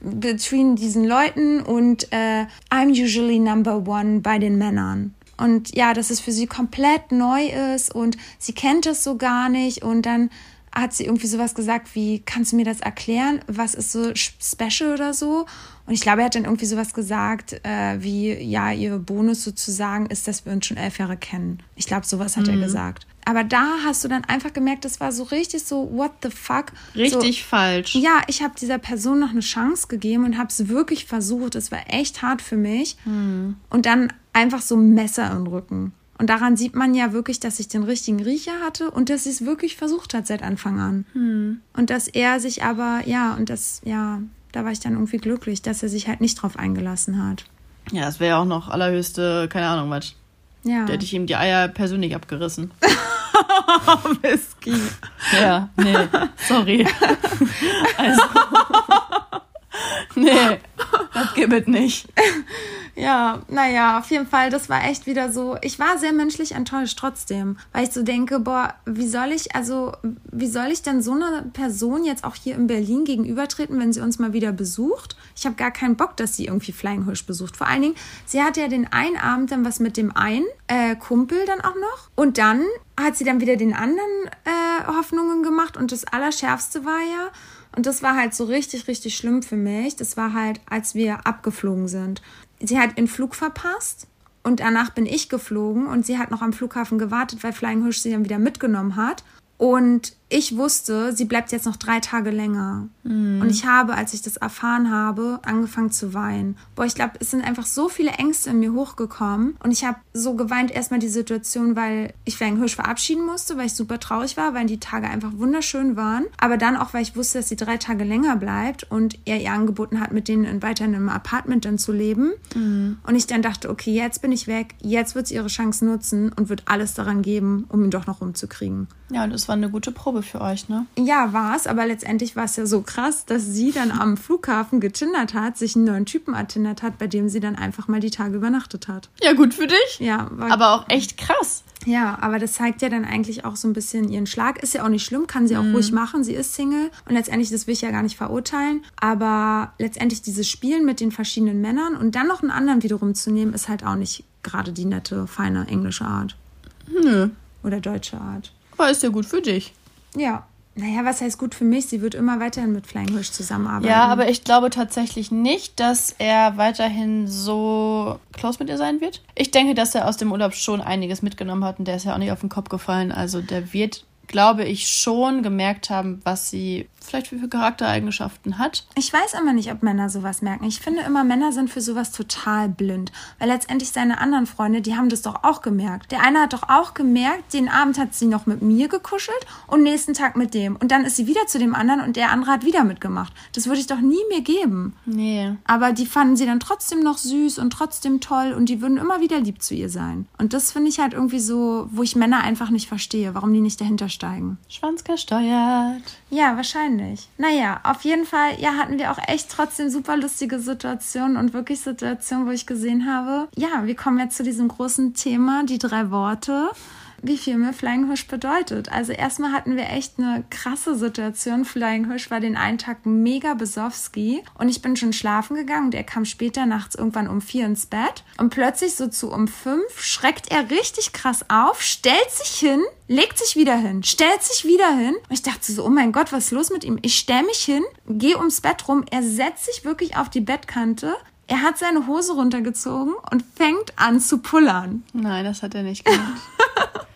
between diesen Leuten und äh, I'm usually number one bei den Männern. Und ja, dass es für sie komplett neu ist und sie kennt es so gar nicht und dann hat sie irgendwie sowas gesagt wie, kannst du mir das erklären? Was ist so special oder so? Und ich glaube, er hat dann irgendwie sowas gesagt, äh, wie, ja, ihr Bonus sozusagen ist, dass wir uns schon elf Jahre kennen. Ich glaube, sowas hat er gesagt. Aber da hast du dann einfach gemerkt, das war so richtig so, what the fuck?
Richtig
so,
falsch.
Ja, ich habe dieser Person noch eine Chance gegeben und habe es wirklich versucht. Es war echt hart für mich. Und dann einfach so Messer im Rücken. Und daran sieht man ja wirklich, dass ich den richtigen Riecher hatte und dass sie es wirklich versucht hat seit Anfang an. Und dass er sich aber, ja, und das, ja, da war ich dann irgendwie glücklich, dass er sich halt nicht drauf eingelassen hat.
Ja, das wäre ja auch noch allerhöchste, keine Ahnung was.
Ja.
Da hätte ich ihm die Eier persönlich abgerissen.
Whisky.
Ja, nee, sorry. Also, nee, das gibt es nicht.
Ja, naja, auf jeden Fall, das war echt wieder so. Ich war sehr menschlich enttäuscht trotzdem, weil ich so denke, boah, wie soll ich, also, wie soll ich denn so einer Person jetzt auch hier in Berlin gegenübertreten, wenn sie uns mal wieder besucht? Ich habe gar keinen Bock, dass sie irgendwie Flying Hirsch besucht. Vor allen Dingen, sie hatte ja den einen Abend dann was mit dem einen äh, Kumpel dann auch noch. Und dann hat sie dann wieder den anderen äh, Hoffnungen gemacht. Und das Allerschärfste war ja, und das war halt so richtig, richtig schlimm für mich. Das war halt, als wir abgeflogen sind. Sie hat den Flug verpasst und danach bin ich geflogen und sie hat noch am Flughafen gewartet, weil Flying Hirsch sie dann wieder mitgenommen hat. Und ich wusste, sie bleibt jetzt noch drei Tage länger. Und ich habe, als ich das erfahren habe, angefangen zu weinen. Boah, ich glaube, es sind einfach so viele Ängste in mir hochgekommen. Und ich habe so geweint erstmal die Situation, weil ich Flying Hirsch verabschieden musste, weil ich super traurig war, weil die Tage einfach wunderschön waren. Aber dann auch, weil ich wusste, dass sie drei Tage länger bleibt und er ihr angeboten hat, mit denen in weiter in einem Apartment dann zu leben. Und ich dann dachte, okay, jetzt bin ich weg, jetzt wird sie ihre Chance nutzen und wird alles daran geben, um ihn doch noch rumzukriegen.
Ja, und es war eine gute Probe Liebe für euch, ne?
Ja, war es, aber letztendlich war es ja so krass, dass sie dann am Flughafen getindert hat, sich einen neuen Typen ertindert hat, bei dem sie dann einfach mal die Tage übernachtet hat.
Ja, gut für dich.
Ja, war,
Aber auch echt krass.
ja, aber das zeigt ja dann eigentlich auch so ein bisschen ihren Schlag. Ist ja auch nicht schlimm, kann sie auch ruhig machen. Sie ist Single und letztendlich, das will ich ja gar nicht verurteilen, aber letztendlich dieses Spielen mit den verschiedenen Männern und dann noch einen anderen wiederum zu nehmen, ist halt auch nicht gerade die nette, feine englische Art
Nö.
oder deutsche Art.
Aber ist ja gut für dich.
Ja. Naja, was heißt gut für mich? Sie wird immer weiterhin mit Flying Hirsch zusammenarbeiten.
Ja, aber ich glaube tatsächlich nicht, dass er weiterhin so close mit ihr sein wird. Ich denke, dass er aus dem Urlaub schon einiges mitgenommen hat und der ist ja auch nicht auf den Kopf gefallen. Also der wird, glaube ich, schon gemerkt haben, was sie vielleicht für Charaktereigenschaften hat.
Ich weiß immer nicht, ob Männer sowas merken. Ich finde immer, Männer sind für sowas total blind. Weil letztendlich seine anderen Freunde, die haben das doch auch gemerkt. Der eine hat doch auch gemerkt, den Abend hat sie noch mit mir gekuschelt und nächsten Tag mit dem. Und dann ist sie wieder zu dem anderen und der andere hat wieder mitgemacht. Das würde ich doch nie mir geben.
Nee.
Aber die fanden sie dann trotzdem noch süß und trotzdem toll und die würden immer wieder lieb zu ihr sein. Und das finde ich halt irgendwie so, wo ich Männer einfach nicht verstehe, warum die nicht dahinter steigen.
Schwanz gesteuert.
Ja, wahrscheinlich. Naja, auf jeden Fall, ja, hatten wir auch echt trotzdem super lustige Situationen und wirklich Situationen, wo ich gesehen habe, ja, wir kommen jetzt zu diesem großen Thema, die drei Worte. Wie viel mir Flying Hirsch bedeutet. Also erstmal hatten wir echt eine krasse Situation. Flying Hirsch war den einen Tag mega besowski und ich bin schon schlafen gegangen und er kam später nachts irgendwann um vier ins Bett und plötzlich so zu um fünf schreckt er richtig krass auf, stellt sich hin, legt sich wieder hin, stellt sich wieder hin. Und ich dachte so, oh mein Gott, was ist los mit ihm? Ich stell mich hin, gehe ums Bett rum, er setzt sich wirklich auf die Bettkante. Er hat seine Hose runtergezogen und fängt an zu pullern.
Nein, das hat er nicht gemacht.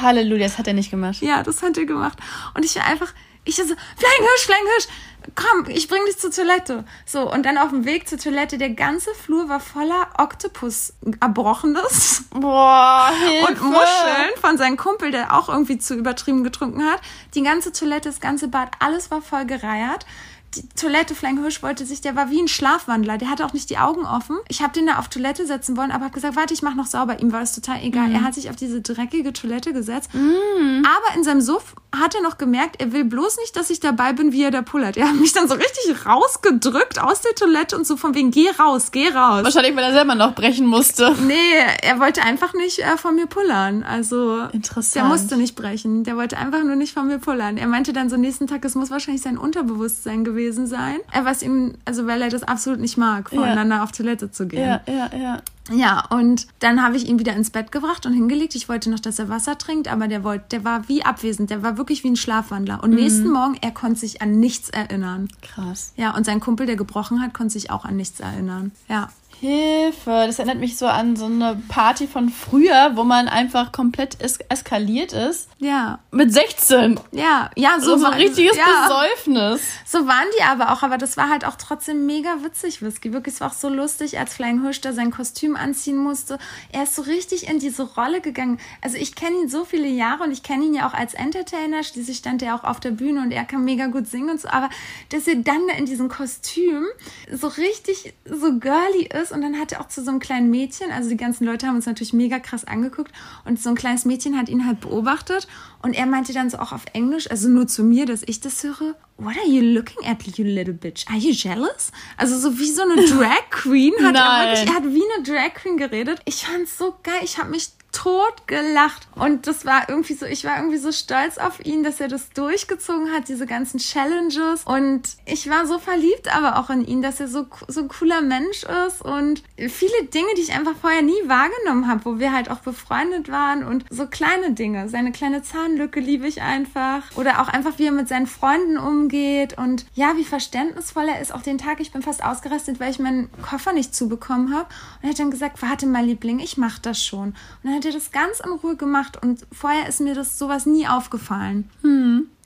Halleluja, das hat er nicht gemacht.
Ja, das hat er gemacht. Und ich war einfach, ich so, Flying Hirsch, Flying Hirsch, komm, ich bring dich zur Toilette. So, und dann auf dem Weg zur Toilette, der ganze Flur war voller Oktopus erbrochenes
Boah, Hilfe.
und Muscheln von seinem Kumpel, der auch irgendwie zu übertrieben getrunken hat. Die ganze Toilette, das ganze Bad, alles war voll gereiert. Die Toilette, Flying Hirsch wollte sich, der war wie ein Schlafwandler, der hatte auch nicht die Augen offen. Ich habe den da auf Toilette setzen wollen, aber habe gesagt, warte, ich mach noch sauber. Ihm war es total egal. Er hat sich auf diese dreckige Toilette gesetzt. Aber in seinem Suff hat er noch gemerkt, er will bloß nicht, dass ich dabei bin, wie er da pullert. Er hat mich dann so richtig rausgedrückt aus der Toilette und so von wegen, geh raus, geh raus.
Wahrscheinlich, weil er selber noch brechen musste.
Nee, er wollte einfach nicht äh, von mir pullern. Also
Interessant.
der musste nicht brechen. Der wollte einfach nur nicht von mir pullern. Er meinte dann so nächsten Tag, es muss wahrscheinlich sein Unterbewusstsein gewesen sein. Äh, was ihm, also weil er das absolut nicht mag, voneinander auf Toilette zu gehen.
Ja, ja, ja.
Ja, und dann habe ich ihn wieder ins Bett gebracht und hingelegt. Ich wollte noch, dass er Wasser trinkt, aber der wollte, der war wie abwesend, der war wirklich wie ein Schlafwandler. Und nächsten Morgen, er konnte sich an nichts erinnern.
Krass.
Ja, und sein Kumpel, der gebrochen hat, konnte sich auch an nichts erinnern. Ja.
Hilfe, das erinnert mich so an so eine Party von früher, wo man einfach komplett es eskaliert ist.
Ja.
Mit 16.
Ja, ja, so,
So, so ein richtiges
ja.
Besäufnis.
So waren die aber auch, aber das war halt auch trotzdem mega witzig, Whisky. Wirklich, es war auch so lustig, als Flying Hirsch da sein Kostüm anziehen musste. Er ist so richtig in diese Rolle gegangen. Also ich kenne ihn so viele Jahre und ich kenne ihn ja auch als Entertainer. Schließlich stand er auch auf der Bühne und er kann mega gut singen und so. Aber dass er dann da in diesem Kostüm so richtig so girly ist und dann hat er auch zu so einem kleinen Mädchen, also die ganzen Leute haben uns natürlich mega krass angeguckt und so ein kleines Mädchen hat ihn halt beobachtet und er meinte dann so auch auf Englisch, also nur zu mir, dass ich das höre. What are you looking at, you little bitch? Are you jealous? Also so wie so eine Drag Queen hat er
Nein.
wirklich, er hat wie eine Drag Queen geredet. Ich fand's so geil. Ich habe mich tot gelacht. Und das war irgendwie so, ich war irgendwie so stolz auf ihn, dass er das durchgezogen hat, diese ganzen Challenges. Und ich war so verliebt aber auch in ihn, dass er so, so ein cooler Mensch ist und viele Dinge, die ich einfach vorher nie wahrgenommen habe, wo wir halt auch befreundet waren und so kleine Dinge. Seine kleine Zahnlücke liebe ich einfach. Oder auch einfach, wie er mit seinen Freunden umgeht und ja, wie verständnisvoll er ist. Auch den Tag, ich bin fast ausgerastet, weil ich meinen Koffer nicht zubekommen habe. Und er hat dann gesagt, warte mal, Liebling, ich mach das schon. Und dann hat er das ganz in Ruhe gemacht und vorher ist mir das sowas nie aufgefallen.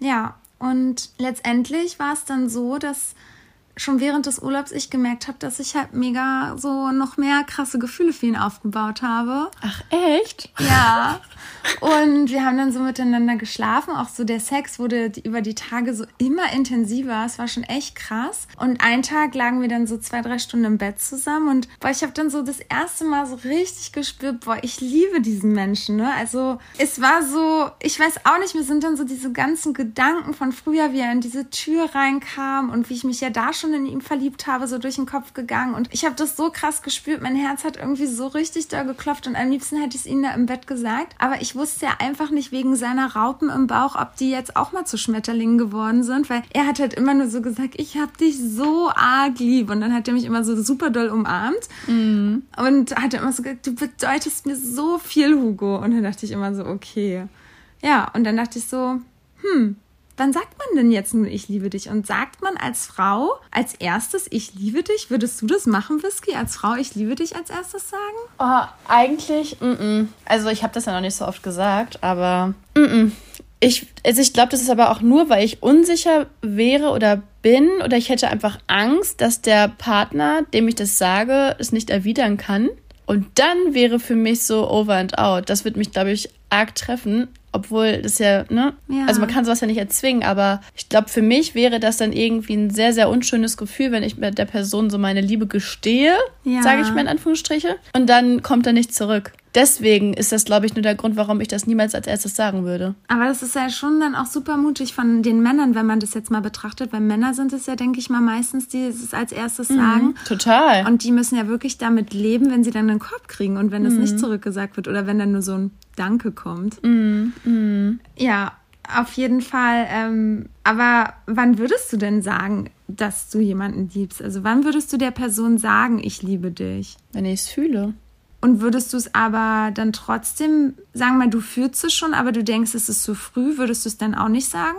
Ja, und letztendlich war es dann so, dass schon während des Urlaubs ich gemerkt habe, dass ich halt mega so noch mehr krasse Gefühle für ihn aufgebaut habe.
Ach, echt?
Ja. Und wir haben dann so miteinander geschlafen. Auch so der Sex wurde über die Tage so immer intensiver. Es war schon echt krass. Und einen Tag lagen wir dann so zwei, drei Stunden im Bett zusammen. Und boah, ich habe dann so das erste Mal so richtig gespürt, boah, ich liebe diesen Menschen. Ne? Also es war so, ich weiß auch nicht, mir sind dann so diese ganzen Gedanken von früher, wie er in diese Tür reinkam und wie ich mich ja da schon in ihn verliebt habe, so durch den Kopf gegangen. Und ich habe das so krass gespürt. Mein Herz hat irgendwie so richtig da geklopft. Und am liebsten hätte ich es ihnen da im Bett gesagt. Aber ich wusste ja einfach nicht wegen seiner Raupen im Bauch, ob die jetzt auch mal zu Schmetterlingen geworden sind, weil er hat halt immer nur so gesagt, ich hab dich so arg lieb und dann hat er mich immer so super doll umarmt mhm. und hat immer so gesagt, du bedeutest mir so viel, Hugo. Und dann dachte ich immer so, okay. Ja, und dann dachte ich so, hm, Wann sagt man denn jetzt nun, ich liebe dich? Und sagt man als Frau als erstes, ich liebe dich? Würdest du das machen, Whisky? Als Frau, ich liebe dich als erstes sagen?
Oh, eigentlich, mm -mm. also ich habe das ja noch nicht so oft gesagt, aber mm ich, also ich glaube, das ist aber auch nur, weil ich unsicher wäre oder bin oder ich hätte einfach Angst, dass der Partner, dem ich das sage, es nicht erwidern kann. Und dann wäre für mich so over and out. Das wird mich, glaube ich, arg treffen obwohl das ja, ne? Ja. Also man kann sowas ja nicht erzwingen, aber ich glaube, für mich wäre das dann irgendwie ein sehr, sehr unschönes Gefühl, wenn ich mit der Person so meine Liebe gestehe, ja. sage ich mir in Anführungsstriche, und dann kommt er nicht zurück. Deswegen ist das, glaube ich, nur der Grund, warum ich das niemals als erstes sagen würde.
Aber das ist ja schon dann auch super mutig von den Männern, wenn man das jetzt mal betrachtet, weil Männer sind es ja, denke ich mal, meistens, die es als erstes mhm, sagen.
Total.
Und die müssen ja wirklich damit leben, wenn sie dann einen Korb kriegen und wenn es mhm. nicht zurückgesagt wird oder wenn dann nur so ein Danke kommt.
Mhm. Mhm.
Ja, auf jeden Fall. Ähm, aber wann würdest du denn sagen, dass du jemanden liebst? Also wann würdest du der Person sagen, ich liebe dich?
Wenn ich es fühle.
Und würdest du es aber dann trotzdem, sagen wir mal, du fühlst es schon, aber du denkst, es ist zu früh, würdest du es dann auch nicht sagen?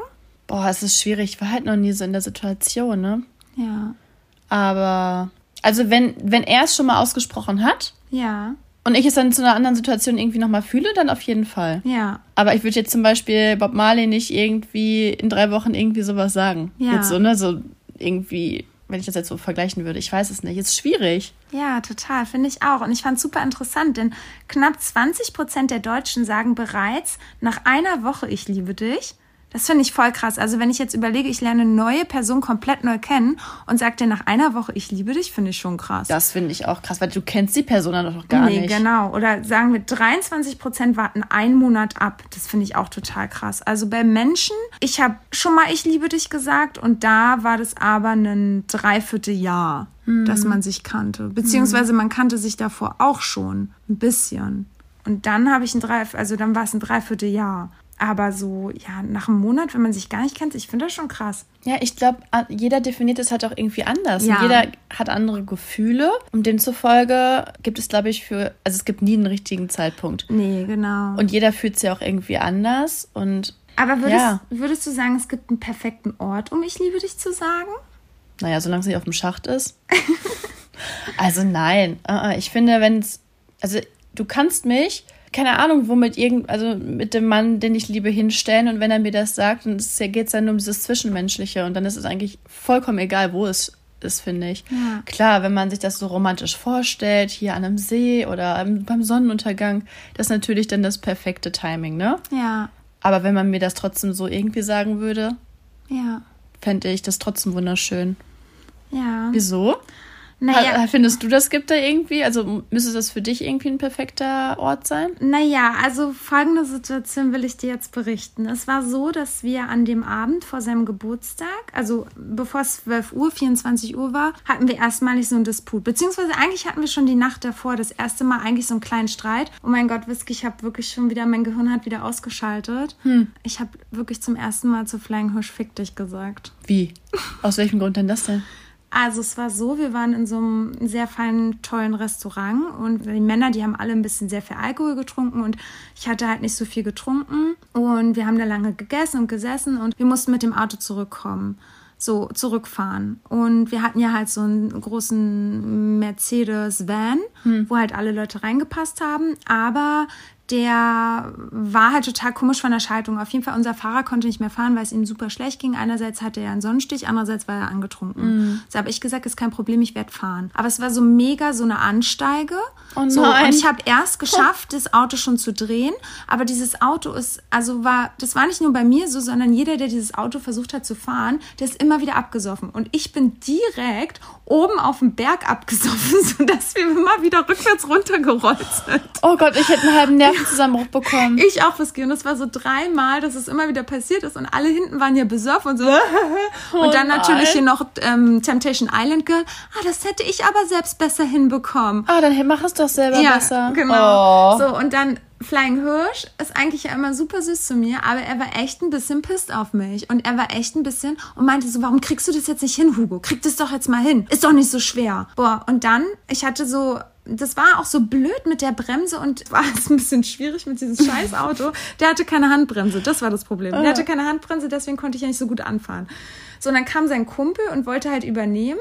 Boah, es ist schwierig. Ich war halt noch nie so in der Situation, ne?
Ja.
Aber, also wenn, wenn er es schon mal ausgesprochen hat.
Ja.
Und ich es dann zu einer anderen Situation irgendwie nochmal fühle, dann auf jeden Fall.
Ja.
Aber ich würde jetzt zum Beispiel Bob Marley nicht irgendwie in drei Wochen irgendwie sowas sagen. Ja. Jetzt so, ne? So irgendwie wenn ich das jetzt so vergleichen würde. Ich weiß es nicht. Ist schwierig.
Ja, total. Finde ich auch. Und ich fand es super interessant, denn knapp 20 Prozent der Deutschen sagen bereits nach einer Woche, ich liebe dich. Das finde ich voll krass. Also wenn ich jetzt überlege, ich lerne eine neue Person komplett neu kennen und sage dir nach einer Woche, ich liebe dich, finde ich schon krass.
Das finde ich auch krass, weil du kennst die Person dann doch noch gar nee, nicht.
Nee, genau. Oder sagen wir, 23 Prozent warten einen Monat ab. Das finde ich auch total krass. Also bei Menschen, ich habe schon mal ich liebe dich gesagt und da war das aber ein Dreivierteljahr, mhm. dass man sich kannte. Beziehungsweise man kannte sich davor auch schon ein bisschen. Und dann habe ich ein Dreiviertel, also dann war es ein Dreivierteljahr. Aber so, ja, nach einem Monat, wenn man sich gar nicht kennt, ich finde das schon krass.
Ja, ich glaube, jeder definiert es halt auch irgendwie anders. Ja. jeder hat andere Gefühle. Und demzufolge gibt es, glaube ich, für, also es gibt nie einen richtigen Zeitpunkt.
Nee, genau.
Und jeder fühlt sich auch irgendwie anders. Und
aber würdest, ja. würdest du sagen, es gibt einen perfekten Ort, um ich liebe dich zu sagen?
Naja, solange es nicht auf dem Schacht ist. also nein. Uh-uh. Ich finde, wenn es, also du kannst mich keine Ahnung, womit irgend, also mit dem Mann, den ich liebe, hinstellen und wenn er mir das sagt, dann geht es dann um dieses Zwischenmenschliche und dann ist es eigentlich vollkommen egal, wo es ist, finde ich.
Ja.
Klar, wenn man sich das so romantisch vorstellt, hier an einem See oder beim Sonnenuntergang, das ist natürlich dann das perfekte Timing, ne?
Ja.
Aber wenn man mir das trotzdem so irgendwie sagen würde,
ja.
fände ich das trotzdem wunderschön.
Ja.
Wieso? Naja. Findest du, das gibt da irgendwie? Also müsste das für dich irgendwie ein perfekter Ort sein?
Naja, also folgende Situation will ich dir jetzt berichten. Es war so, dass wir an dem Abend vor seinem Geburtstag, also bevor es 12 Uhr, 24 Uhr war, hatten wir erstmalig so einen Disput. Beziehungsweise eigentlich hatten wir schon die Nacht davor das erste Mal eigentlich so einen kleinen Streit. Oh mein Gott, Whisky, ich habe wirklich schon wieder, mein Gehirn hat wieder ausgeschaltet.
Hm.
Ich habe wirklich zum ersten Mal zu Flying Hirsch fick dich gesagt.
Wie? Aus welchem Grund denn das denn?
Also es war so, wir waren in so einem sehr feinen, tollen Restaurant und die Männer, die haben alle ein bisschen sehr viel Alkohol getrunken und ich hatte halt nicht so viel getrunken und wir haben da lange gegessen und gesessen und wir mussten mit dem Auto zurückkommen so zurückfahren. Und wir hatten ja halt so einen großen Mercedes-Van, hm. wo halt alle Leute reingepasst haben. Aber der war halt total komisch von der Schaltung. Auf jeden Fall, unser Fahrer konnte nicht mehr fahren, weil es ihm super schlecht ging. Einerseits hatte er einen Sonnenstich, andererseits war er angetrunken.
Mhm.
So habe ich gesagt, ist kein Problem, ich werde fahren. Aber es war so mega so eine Ansteige.
Oh
so,
nein.
und ich habe erst geschafft, das Auto schon zu drehen. Aber dieses Auto ist, also war, das war nicht nur bei mir so, sondern jeder, der dieses Auto versucht hat zu fahren, der ist immer wieder abgesoffen. Und ich bin direkt oben auf dem Berg abgesoffen, sodass wir immer wieder rückwärts runtergerollt sind.
Oh Gott, ich hätte einen halben Nervenzusammenbruch bekommen.
Ich auch Whisky. Und das war so dreimal, dass es immer wieder passiert ist. Und alle hinten waren ja besoffen und so. und dann
nein.
natürlich hier noch ähm, Temptation Island Girl. Ah, das hätte ich aber selbst besser hinbekommen.
Ah, dann mach es doch selber
Ja,
besser.
genau.
Oh.
So, und dann Flying Hirsch ist eigentlich ja immer super süß zu mir, aber er war echt ein bisschen pisst auf mich. Und er war echt ein bisschen und meinte so, warum kriegst du das jetzt nicht hin, Hugo? Krieg das doch jetzt mal hin. Ist doch nicht so schwer. Boah, und dann, ich hatte so das war auch so blöd mit der Bremse und war es ein bisschen schwierig mit dieses scheiß Auto. Der hatte keine Handbremse, das war das Problem. Der hatte keine Handbremse, deswegen konnte ich ja nicht so gut anfahren. So, und dann kam sein Kumpel und wollte halt übernehmen.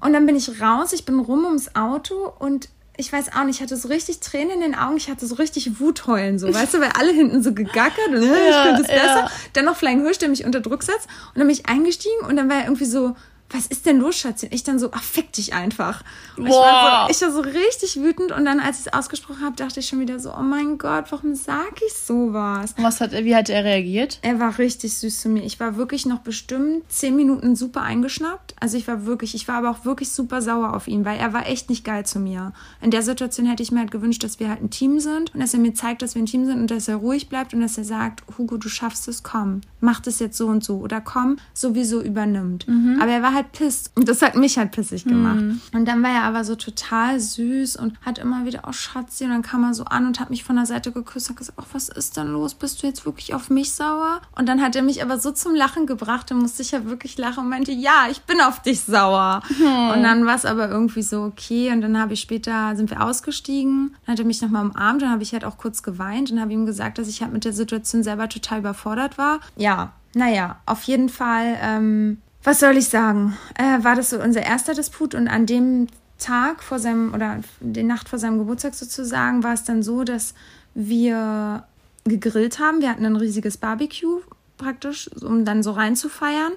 Und dann bin ich raus, ich bin rum ums Auto und ich weiß auch nicht, ich hatte so richtig Tränen in den Augen, ich hatte so richtig Wutheulen, so, weißt du, weil alle hinten so gegackert und äh, ich
Ja,
könnte es
ja.
besser. Dann noch Flying Hirsch, der mich unter Druck setzt und dann bin ich eingestiegen und dann war er irgendwie so, was ist denn los, Schatzchen? Ich dann so, ach, fick dich einfach. Und ich, war
Boah.
so, ich war so richtig wütend und dann, als ich es ausgesprochen habe, dachte ich schon wieder so, oh mein Gott, warum sag ich sowas?
Und Was hat, wie hat er reagiert?
Er war richtig süß zu mir. Ich war wirklich noch bestimmt zehn Minuten super eingeschnappt. Also ich war wirklich, ich war aber auch wirklich super sauer auf ihn, weil er war echt nicht geil zu mir. In der Situation hätte ich mir halt gewünscht, dass wir halt ein Team sind und dass er mir zeigt, dass wir ein Team sind und dass er ruhig bleibt und dass er sagt, Hugo, du schaffst es, komm, mach das jetzt so und so oder komm, sowieso übernimmt. Aber er war halt pisst und das hat mich halt pissig gemacht. Und dann war er aber so total süß und hat immer wieder, oh Schatzi, und dann kam er so an und hat mich von der Seite geküsst und gesagt, oh, was ist denn los? Bist du jetzt wirklich auf mich sauer? Und dann hat er mich aber so zum Lachen gebracht, dann musste ich ja wirklich lachen und meinte, ja, ich bin auf dich sauer. Und dann war es aber irgendwie so okay und dann habe ich später, sind wir ausgestiegen, dann hat er mich nochmal umarmt, dann habe ich halt auch kurz geweint und habe ihm gesagt, dass ich halt mit der Situation selber total überfordert war. Ja, naja, auf jeden Fall, ähm, was soll ich sagen? Äh, war das so unser erster Disput und an dem Tag vor seinem oder die Nacht vor seinem Geburtstag sozusagen war es dann so, dass wir gegrillt haben. Wir hatten ein riesiges Barbecue praktisch, um dann so reinzufeiern.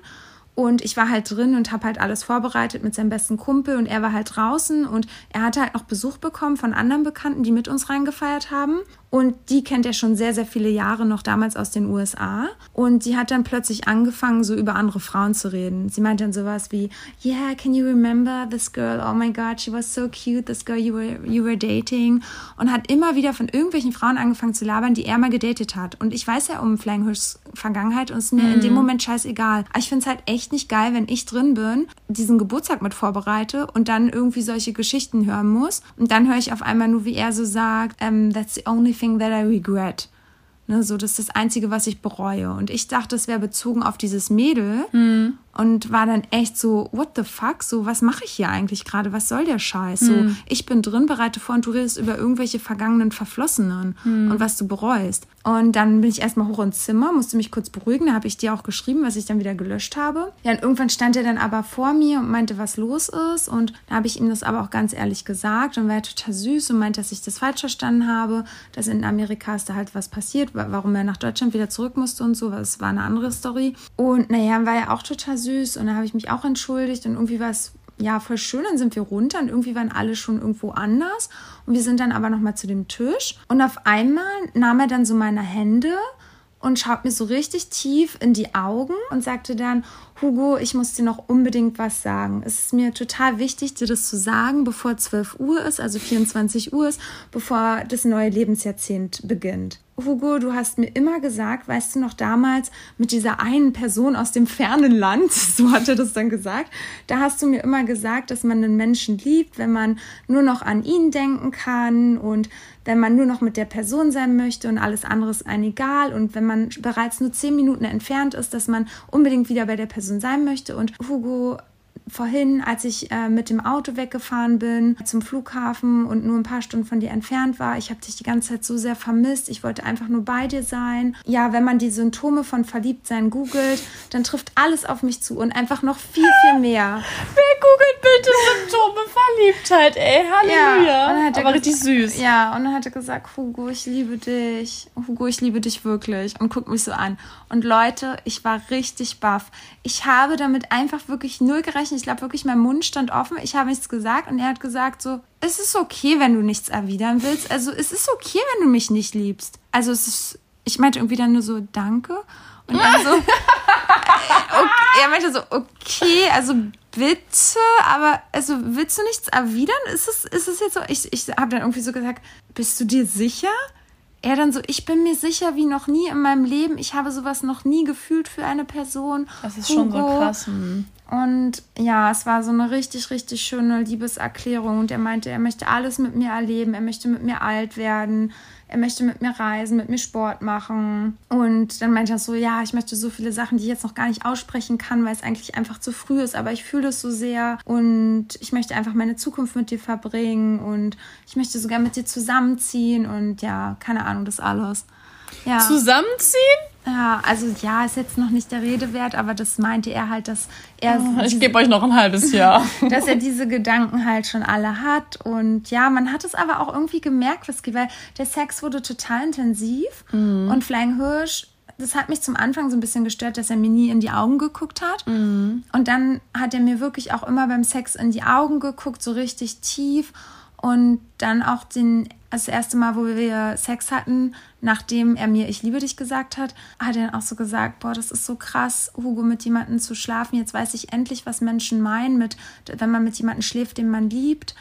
Und ich war halt drin und habe halt alles vorbereitet mit seinem besten Kumpel und er war halt draußen und er hatte halt noch Besuch bekommen von anderen Bekannten, die mit uns reingefeiert haben. Und die kennt er schon sehr, sehr viele Jahre noch damals aus den USA. Und sie hat dann plötzlich angefangen, so über andere Frauen zu reden. Sie meint dann sowas wie, yeah, can you remember this girl? Oh my God, she was so cute, this girl you were, you were dating. Und hat immer wieder von irgendwelchen Frauen angefangen zu labern, die er mal gedatet hat. Und ich weiß ja um Flying Hirschs Vergangenheit und es ist mir in dem Moment scheißegal. Aber ich finde es halt echt nicht geil, wenn ich drin bin, diesen Geburtstag mit vorbereite und dann irgendwie solche Geschichten hören muss. Und dann höre ich auf einmal nur, wie er so sagt, um, that's the only thing that I regret. Ne, so, das ist das Einzige, was ich bereue. Und ich dachte, es wäre bezogen auf dieses Mädel und war dann echt so, what the fuck? So, was mache ich hier eigentlich gerade? Was soll der Scheiß? So, ich bin drin, bereite vor und du redest über irgendwelche vergangenen Verflossenen und was du bereust. Und dann bin ich erstmal hoch ins Zimmer, musste mich kurz beruhigen. Da habe ich dir auch geschrieben, was ich dann wieder gelöscht habe. Ja, und irgendwann stand er dann aber vor mir und meinte, was los ist. Und da habe ich ihm das aber auch ganz ehrlich gesagt und war er total süß und meinte, dass ich das falsch verstanden habe, dass in Amerika ist da halt was passiert, wa- warum er nach Deutschland wieder zurück musste und so. Das war eine andere Story. Und naja, war er auch total süß und da habe ich mich auch entschuldigt und irgendwie war es ja, voll schön. Dann sind wir runter und irgendwie waren alle schon irgendwo anders. Und wir sind dann aber nochmal zu dem Tisch. Und auf einmal nahm er dann so meine Hände und schaut mir so richtig tief in die Augen und sagte dann, Hugo, ich muss dir noch unbedingt was sagen. Es ist mir total wichtig, dir das zu sagen, bevor 12 Uhr ist, also 24 Uhr ist, bevor das neue Lebensjahrzehnt beginnt. Hugo, du hast mir immer gesagt, weißt du noch damals mit dieser einen Person aus dem fernen Land, so hat er das dann gesagt, da hast du mir immer gesagt, dass man einen Menschen liebt, wenn man nur noch an ihn denken kann und wenn man nur noch mit der Person sein möchte und alles andere ist einem egal und wenn man bereits nur zehn Minuten entfernt ist, dass man unbedingt wieder bei der Person sein möchte. Und Hugo, vorhin, als ich äh, mit dem Auto weggefahren bin zum Flughafen und nur ein paar Stunden von dir entfernt war, ich habe dich die ganze Zeit so sehr vermisst. Ich wollte einfach nur bei dir sein. Ja, wenn man die Symptome von Verliebtsein googelt, dann trifft alles auf mich zu und einfach noch viel, viel mehr.
Wirklich? googelt bitte Symptome Verliebtheit, ey. Halleluja.
er
Aber richtig süß.
Ja, und dann hat er gesagt, Hugo, ich liebe dich. Hugo, ich liebe dich wirklich. Und guckt mich so an. Und Leute, ich war richtig baff. Ich habe damit einfach wirklich null gerechnet. Ich glaube wirklich, mein Mund stand offen. Ich habe nichts gesagt und er hat gesagt so, es ist okay, wenn du nichts erwidern willst. Also es ist okay, wenn du mich nicht liebst. Also es ist, ich meinte irgendwie dann nur so, danke. Und dann so, okay, er meinte so, okay, also bitte, aber also willst du nichts erwidern? Ist es, ist es jetzt so? Ich, ich habe dann irgendwie so gesagt, bist du dir sicher? Er dann so, ich bin mir sicher wie noch nie in meinem Leben. Ich habe sowas noch nie gefühlt für eine Person.
Das ist schon so
Hugo.
krass. hm.
Und ja, es war so eine richtig, richtig schöne Liebeserklärung. Und er meinte, er möchte alles mit mir erleben. Er möchte mit mir alt werden. Er möchte mit mir reisen, mit mir Sport machen. Und dann meinte er so, ja, ich möchte so viele Sachen, die ich jetzt noch gar nicht aussprechen kann, weil es eigentlich einfach zu früh ist. Aber ich fühle es so sehr. Und ich möchte einfach meine Zukunft mit dir verbringen. Und ich möchte sogar mit dir zusammenziehen. Und ja, keine Ahnung, das alles. Ja.
Zusammenziehen?
Ja, also ja, ist jetzt noch nicht der Rede wert, aber das meinte er halt, dass er,
Ich gebe euch noch ein halbes Jahr.
dass er diese Gedanken halt schon alle hat. Und ja, man hat es aber auch irgendwie gemerkt, Whisky, weil der Sex wurde total intensiv und Flying Hirsch. Das hat mich zum Anfang so ein bisschen gestört, dass er mir nie in die Augen geguckt hat. Und dann hat er mir wirklich auch immer beim Sex in die Augen geguckt, so richtig tief. Und dann auch den, das erste Mal, wo wir Sex hatten, nachdem er mir Ich liebe dich gesagt hat, hat er dann auch so gesagt, boah, das ist so krass, Hugo, mit jemandem zu schlafen. Jetzt weiß ich endlich, was Menschen meinen, mit, wenn man mit jemandem schläft, den man liebt.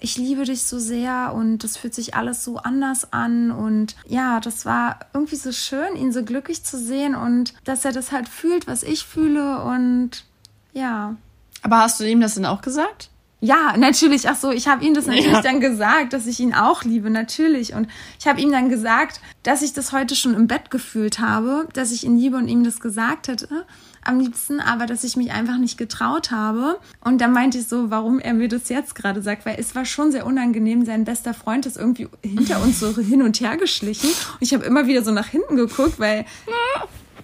Ich liebe dich so sehr und das fühlt sich alles so anders an. Und ja, das war irgendwie so schön, ihn so glücklich zu sehen und dass er das halt fühlt, was ich fühle. Und ja,
Aber hast du ihm das denn auch gesagt?
Ja, natürlich. Ach so, ich habe ihm das natürlich
Ja.
dann gesagt, dass ich ihn auch liebe, natürlich. Und ich habe ihm dann gesagt, dass ich das heute schon im Bett gefühlt habe, dass ich ihn liebe und ihm das gesagt hätte. Am liebsten, aber dass ich mich einfach nicht getraut habe. Und dann meinte ich so, warum er mir das jetzt gerade sagt, weil es war schon sehr unangenehm. Sein bester Freund ist irgendwie hinter uns so hin und her geschlichen. Und ich habe immer wieder so nach hinten geguckt, weil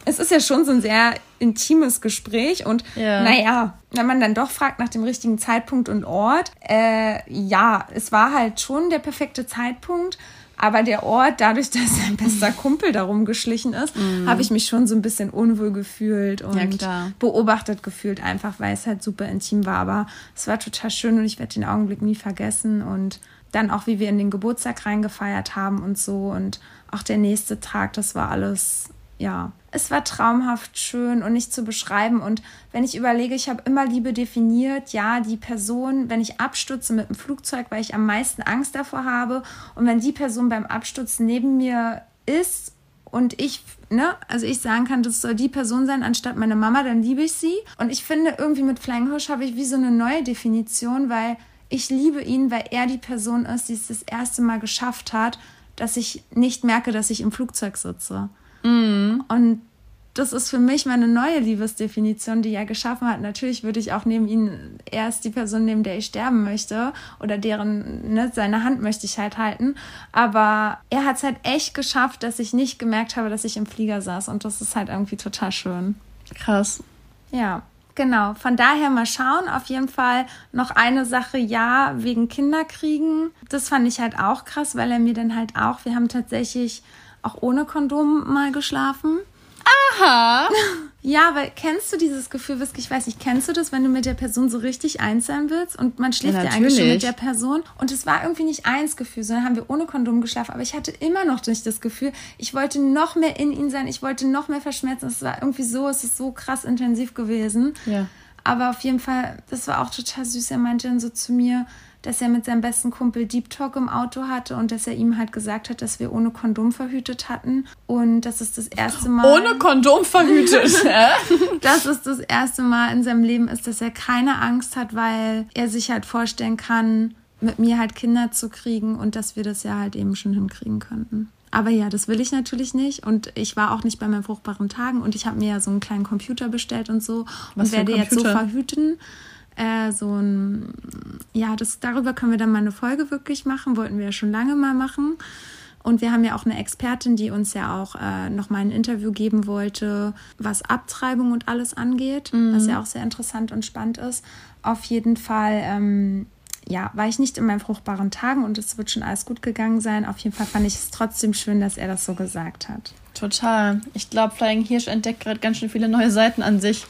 es ist ja schon so ein sehr intimes Gespräch und
Ja.
naja, wenn man dann doch fragt nach dem richtigen Zeitpunkt und Ort, äh, ja, es war halt schon der perfekte Zeitpunkt, aber der Ort, dadurch, dass sein bester Kumpel darum geschlichen ist, habe ich mich schon so ein bisschen unwohl gefühlt und.
Ja,
beobachtet gefühlt, einfach weil es halt super intim war. Aber es war total schön und ich werde den Augenblick nie vergessen und dann auch, wie wir in den Geburtstag reingefeiert haben und so und auch der nächste Tag, das war alles, ja, es war traumhaft schön und nicht zu beschreiben. Und wenn ich überlege, ich habe immer Liebe definiert, ja, die Person, wenn ich abstürze mit dem Flugzeug, weil ich am meisten Angst davor habe und wenn die Person beim Absturz neben mir ist und ich, ne, also ich sagen kann, das soll die Person sein, anstatt meine Mama, dann liebe ich sie. Und ich finde, irgendwie mit Flying Hirsch habe ich wie so eine neue Definition, weil ich liebe ihn, weil er die Person ist, die es das erste Mal geschafft hat, dass ich nicht merke, dass ich im Flugzeug sitze. Und das ist für mich meine neue Liebesdefinition, die er geschaffen hat. Natürlich würde ich auch neben ihm erst die Person nehmen, der ich sterben möchte oder deren, ne, seine Hand möchte ich halt halten. Aber er hat es halt echt geschafft, dass ich nicht gemerkt habe, dass ich im Flieger saß. Und das ist halt irgendwie total schön.
Krass.
Ja, genau. Von daher mal schauen. Auf jeden Fall noch eine Sache, ja, wegen Kinderkriegen. Das fand ich halt auch krass, weil er mir dann halt auch, wir haben tatsächlich auch ohne Kondom mal geschlafen.
Aha.
Ja, weil kennst du dieses Gefühl, Whisky, ich weiß nicht, kennst du das, wenn du mit der Person so richtig eins sein willst und man schläft
Ja,
ja, eigentlich schon mit der Person und es war irgendwie nicht eins Gefühl, sondern haben wir ohne Kondom geschlafen, aber ich hatte immer noch nicht das Gefühl, ich wollte noch mehr in ihn sein, ich wollte noch mehr verschmerzen, es war irgendwie so, es ist so krass intensiv gewesen.
Ja.
Aber auf jeden Fall, das war auch total süß. Er meinte dann so zu mir, dass er mit seinem besten Kumpel Deep Talk im Auto hatte und dass er ihm halt gesagt hat, dass wir ohne Kondom verhütet hatten. Und das ist das erste Mal.
Ohne Kondom verhütet. hä?
dass es das erste Mal in seinem Leben ist, dass er keine Angst hat, weil er sich halt vorstellen kann, mit mir halt Kinder zu kriegen und dass wir das ja halt eben schon hinkriegen könnten. Aber ja, das will ich natürlich nicht. Und ich war auch nicht bei meinen fruchtbaren Tagen und ich habe mir ja so einen kleinen Computer bestellt und so
Was
und werde jetzt so verhüten. Äh, so ein, ja, das, darüber können wir dann mal eine Folge wirklich machen. Wollten wir ja schon lange mal machen. Und wir haben ja auch eine Expertin, die uns ja auch äh, nochmal ein Interview geben wollte, was Abtreibung und alles angeht, mhm. was ja auch sehr interessant und spannend ist. Auf jeden Fall, ähm, ja, war ich nicht in meinen fruchtbaren Tagen und es wird schon alles gut gegangen sein. Auf jeden Fall fand ich es trotzdem schön, dass er das so gesagt hat.
Total. Ich glaube, Flying Hirsch entdeckt gerade ganz schön viele neue Seiten an sich.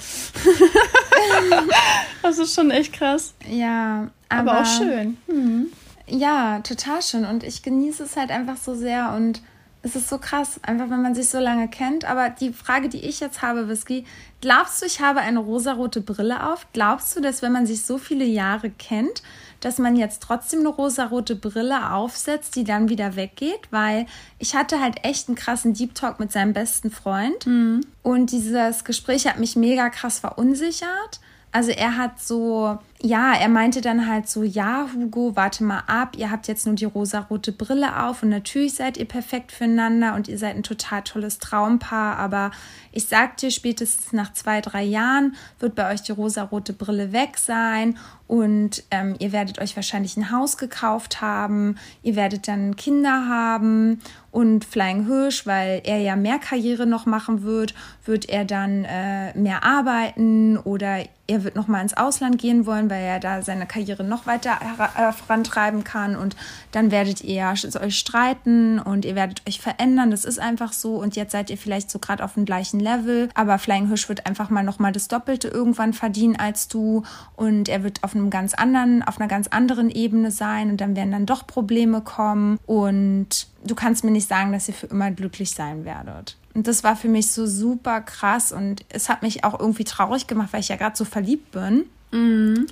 das ist schon echt krass.
Ja,
aber, aber auch schön. Mhm.
Ja, total schön. Und ich genieße es halt einfach so sehr und es ist so krass, einfach wenn man sich so lange kennt. Aber die Frage, die ich jetzt habe, Whisky, glaubst du, ich habe eine rosarote Brille auf? Glaubst du, dass wenn man sich so viele Jahre kennt, dass man jetzt trotzdem eine rosarote Brille aufsetzt, die dann wieder weggeht? Weil ich hatte halt echt einen krassen Deep Talk mit seinem besten Freund. Mhm. Und dieses Gespräch hat mich mega krass verunsichert. Also er hat so, ja, er meinte dann halt so, ja, Hugo, warte mal ab, ihr habt jetzt nur die rosarote Brille auf und natürlich seid ihr perfekt füreinander und ihr seid ein total tolles Traumpaar, aber ich sag dir, spätestens nach zwei, drei Jahren wird bei euch die rosarote Brille weg sein und ähm, ihr werdet euch wahrscheinlich ein Haus gekauft haben, ihr werdet dann Kinder haben und Flying Hirsch, weil er ja mehr Karriere noch machen wird, wird er dann äh, mehr arbeiten oder er wird noch mal ins Ausland gehen wollen, weil er da seine Karriere noch weiter äh, vorantreiben kann und dann werdet ihr euch streiten und ihr werdet euch verändern. Das ist einfach so und jetzt seid ihr vielleicht so gerade auf dem gleichen Level, aber Flying Hirsch wird einfach mal noch mal das Doppelte irgendwann verdienen als du und er wird auf einem ganz anderen, auf einer ganz anderen Ebene sein und dann werden dann doch Probleme kommen und du kannst mir nicht sagen, dass ihr für immer glücklich sein werdet. Und das war für mich so super krass und es hat mich auch irgendwie traurig gemacht, weil ich ja gerade so verliebt bin. Mhm.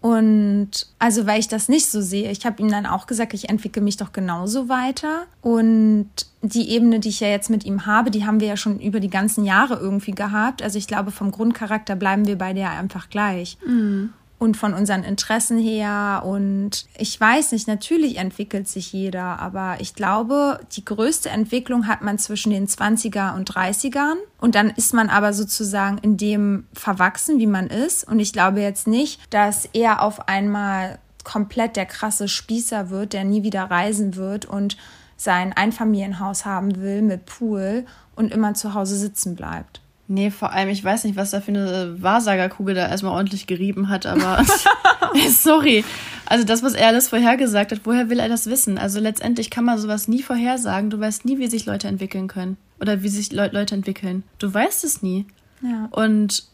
Und also, weil ich das nicht so sehe, ich habe ihm dann auch gesagt, ich entwickle mich doch genauso weiter. Und die Ebene, die ich ja jetzt mit ihm habe, die haben wir ja schon über die ganzen Jahre irgendwie gehabt. Also ich glaube, vom Grundcharakter bleiben wir beide ja einfach gleich. Mhm und von unseren Interessen her. Und ich weiß nicht, natürlich entwickelt sich jeder, aber ich glaube, die größte Entwicklung hat man zwischen den 20er und 30ern. Und dann ist man aber sozusagen in dem verwachsen, wie man ist. Und ich glaube jetzt nicht, dass er auf einmal komplett der krasse Spießer wird, der nie wieder reisen wird und sein Einfamilienhaus haben will mit Pool und immer zu Hause sitzen bleibt.
Nee, vor allem, ich weiß nicht, was da für eine Wahrsagerkugel da erstmal ordentlich gerieben hat, aber sorry. Also das, was er alles vorhergesagt hat, woher will er das wissen? Also letztendlich kann man sowas nie vorhersagen. Du weißt nie, wie sich Leute entwickeln können. Oder wie sich Le Leute entwickeln. Du weißt es nie. Ja. Und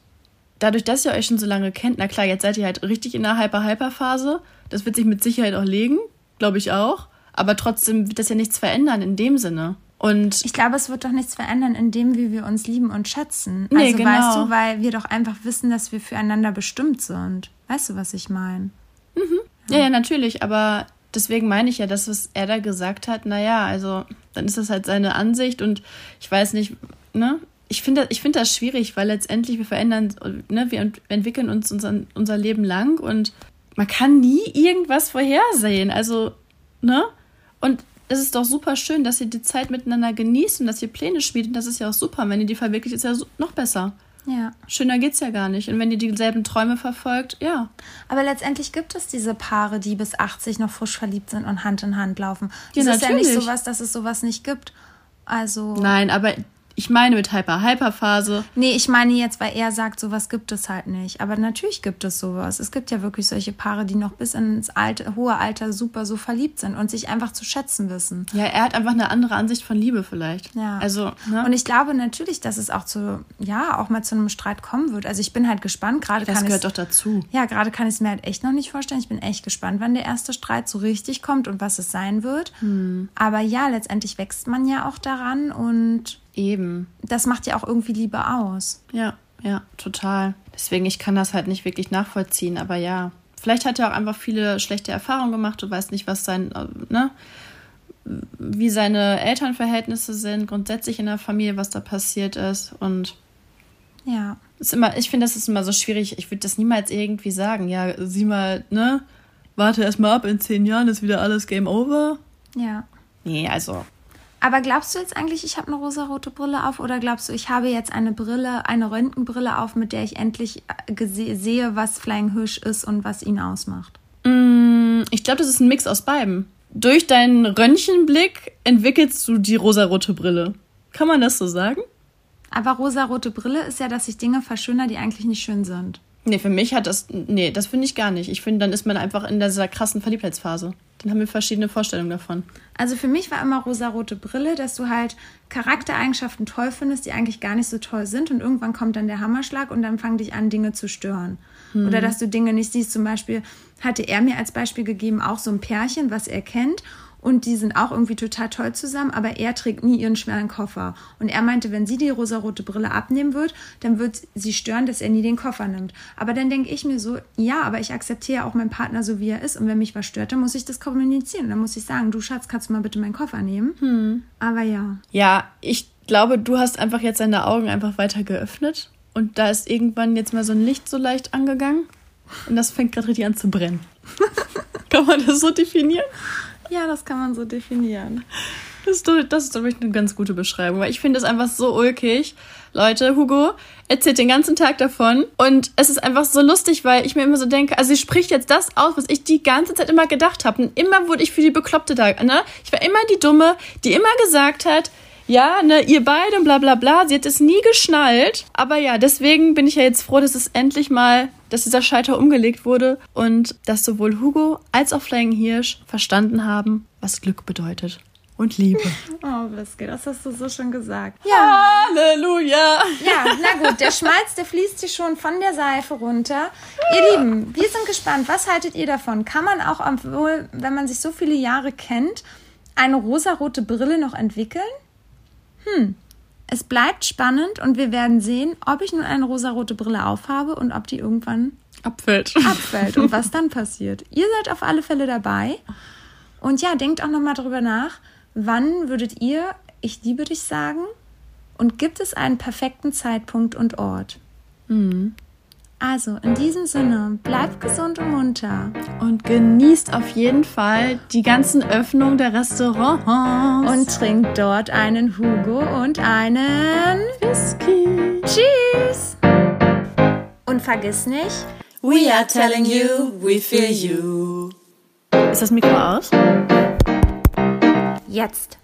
dadurch, dass ihr euch schon so lange kennt, na klar, jetzt seid ihr halt richtig in der Hyper-Hyper-Phase. Das wird sich mit Sicherheit auch legen, glaube ich auch. Aber trotzdem wird das ja nichts verändern in dem Sinne. Und
ich glaube, es wird doch nichts verändern, in dem, wie wir uns lieben und schätzen. Nee, also genau. weißt du, weil wir doch einfach wissen, dass wir füreinander bestimmt sind. Weißt du, was ich meine?
Mhm. Ja. ja, ja, natürlich. Aber deswegen meine ich ja, dass was er da gesagt hat, naja, also dann ist das halt seine Ansicht und ich weiß nicht, ne? Ich finde ich find das schwierig, weil letztendlich wir verändern, ne, wir entwickeln uns unser, unser Leben lang und man kann nie irgendwas vorhersehen. Also, ne? Und es ist doch super schön, dass ihr die Zeit miteinander genießt und dass ihr Pläne. Und das ist ja auch super. Wenn ihr die verwirklicht, ist ja noch besser. Ja. Schöner geht's ja gar nicht. Und wenn ihr dieselben Träume verfolgt, ja.
Aber letztendlich gibt es diese Paare, die bis 80 noch frisch verliebt sind und Hand in Hand laufen. Das ja, ist natürlich. ja nicht sowas, dass es sowas nicht gibt. Also.
Nein, aber ich meine mit Hyper-Hyper-Phase.
Nee, ich meine jetzt, weil er sagt, sowas gibt es halt nicht. Aber natürlich gibt es sowas. Es gibt ja wirklich solche Paare, die noch bis ins alte, hohe Alter super so verliebt sind und sich einfach zu schätzen wissen.
Ja, er hat einfach eine andere Ansicht von Liebe vielleicht.
Ja. Also, ne? Und ich glaube natürlich, dass es auch zu, ja, auch mal zu einem Streit kommen wird. Also ich bin halt gespannt. Gerade
das gehört doch dazu.
Ja, gerade kann ich es mir halt echt noch nicht vorstellen. Ich bin echt gespannt, wann der erste Streit so richtig kommt und was es sein wird. Hm. Aber ja, letztendlich wächst man ja auch daran und Eben. Das macht ja auch irgendwie Liebe aus.
Ja, ja, total. Deswegen, ich kann das halt nicht wirklich nachvollziehen, aber ja. Vielleicht hat er auch einfach viele schlechte Erfahrungen gemacht. Du weißt nicht, was sein, ne? Wie seine Elternverhältnisse sind, grundsätzlich in der Familie, was da passiert ist. Und ja. Ist immer, ich finde, das ist immer so schwierig. Ich würde das niemals irgendwie sagen. Ja, sieh mal, ne? Warte erst mal ab, in zehn Jahren ist wieder alles Game Over. Ja. Nee, also
aber glaubst du jetzt eigentlich, ich habe eine rosarote Brille auf oder glaubst du, ich habe jetzt eine Brille, eine Röntgenbrille auf, mit der ich endlich äh, sehe, was Flying Hirsch ist und was ihn ausmacht?
Mm, ich glaube, das ist ein Mix aus beiden. durch deinen Röntgenblick entwickelst du die rosarote Brille. Kann man das so sagen?
Aber rosarote Brille ist ja, dass ich Dinge verschönere, die eigentlich nicht schön sind.
Nee, für mich hat das. Nee, das finde ich gar nicht. Ich finde, dann ist man einfach in dieser krassen Verliebtheitsphase. Haben wir verschiedene Vorstellungen davon.
Also für mich war immer rosarote Brille, dass du halt Charaktereigenschaften toll findest, die eigentlich gar nicht so toll sind. Und irgendwann kommt dann der Hammerschlag und dann fangen dich an, Dinge zu stören. Hm. Oder dass du Dinge nicht siehst. Zum Beispiel hatte er mir als Beispiel gegeben, auch so ein Pärchen, was er kennt und die sind auch irgendwie total toll zusammen, aber er trägt nie ihren schweren Koffer. Und er meinte, wenn sie die rosarote Brille abnehmen wird, dann wird sie stören, dass er nie den Koffer nimmt. Aber dann denke ich mir so, ja, aber ich akzeptiere auch meinen Partner so, wie er ist. Und wenn mich was stört, dann muss ich das kommunizieren. Dann muss ich sagen, du Schatz, kannst du mal bitte meinen Koffer nehmen? Hm. Aber ja.
Ja, ich glaube, du hast einfach jetzt deine Augen einfach weiter geöffnet. Und da ist irgendwann jetzt mal so ein Licht so leicht angegangen. Und das fängt gerade richtig an zu brennen. Kann man das so definieren?
Ja, das kann man so definieren.
Das ist, das ist, glaube ich, eine ganz gute Beschreibung, weil ich finde es einfach so ulkig. Leute, Hugo erzählt den ganzen Tag davon und es ist einfach so lustig, weil ich mir immer so denke, also sie spricht jetzt das aus, was ich die ganze Zeit immer gedacht habe. Und immer wurde ich für die Bekloppte da, ne? Ich war immer die Dumme, die immer gesagt hat, ja, ne, ihr beide und bla bla bla. Sie hat es nie geschnallt. Aber ja, deswegen bin ich ja jetzt froh, dass es endlich mal, dass dieser Scheiter umgelegt wurde und dass sowohl Hugo als auch Flying Hirsch verstanden haben, was Glück bedeutet. Und Liebe.
Oh, Wiske, das hast du so schon gesagt.
Ja. Halleluja.
Ja, na gut, der Schmalz, der fließt hier schon von der Seife runter. Ihr Lieben, wir sind gespannt. Was haltet ihr davon? Kann man auch, obwohl, wenn man sich so viele Jahre kennt, eine rosarote Brille noch entwickeln? Hm, es bleibt spannend und wir werden sehen, ob ich nun eine rosarote Brille aufhabe und ob die irgendwann
abfällt.
abfällt und was dann passiert. Ihr seid auf alle Fälle dabei. Und ja, denkt auch nochmal darüber nach, wann würdet ihr ich liebe dich sagen? Und gibt es einen perfekten Zeitpunkt und Ort? Mhm. Also, in diesem Sinne, bleibt gesund und munter.
Und genießt auf jeden Fall die ganzen Öffnungen der Restaurants.
Und trinkt dort einen Hugo und einen
Whisky.
Tschüss! Und vergiss nicht,
We are telling you, we feel you. Ist das Mikro aus?
Jetzt.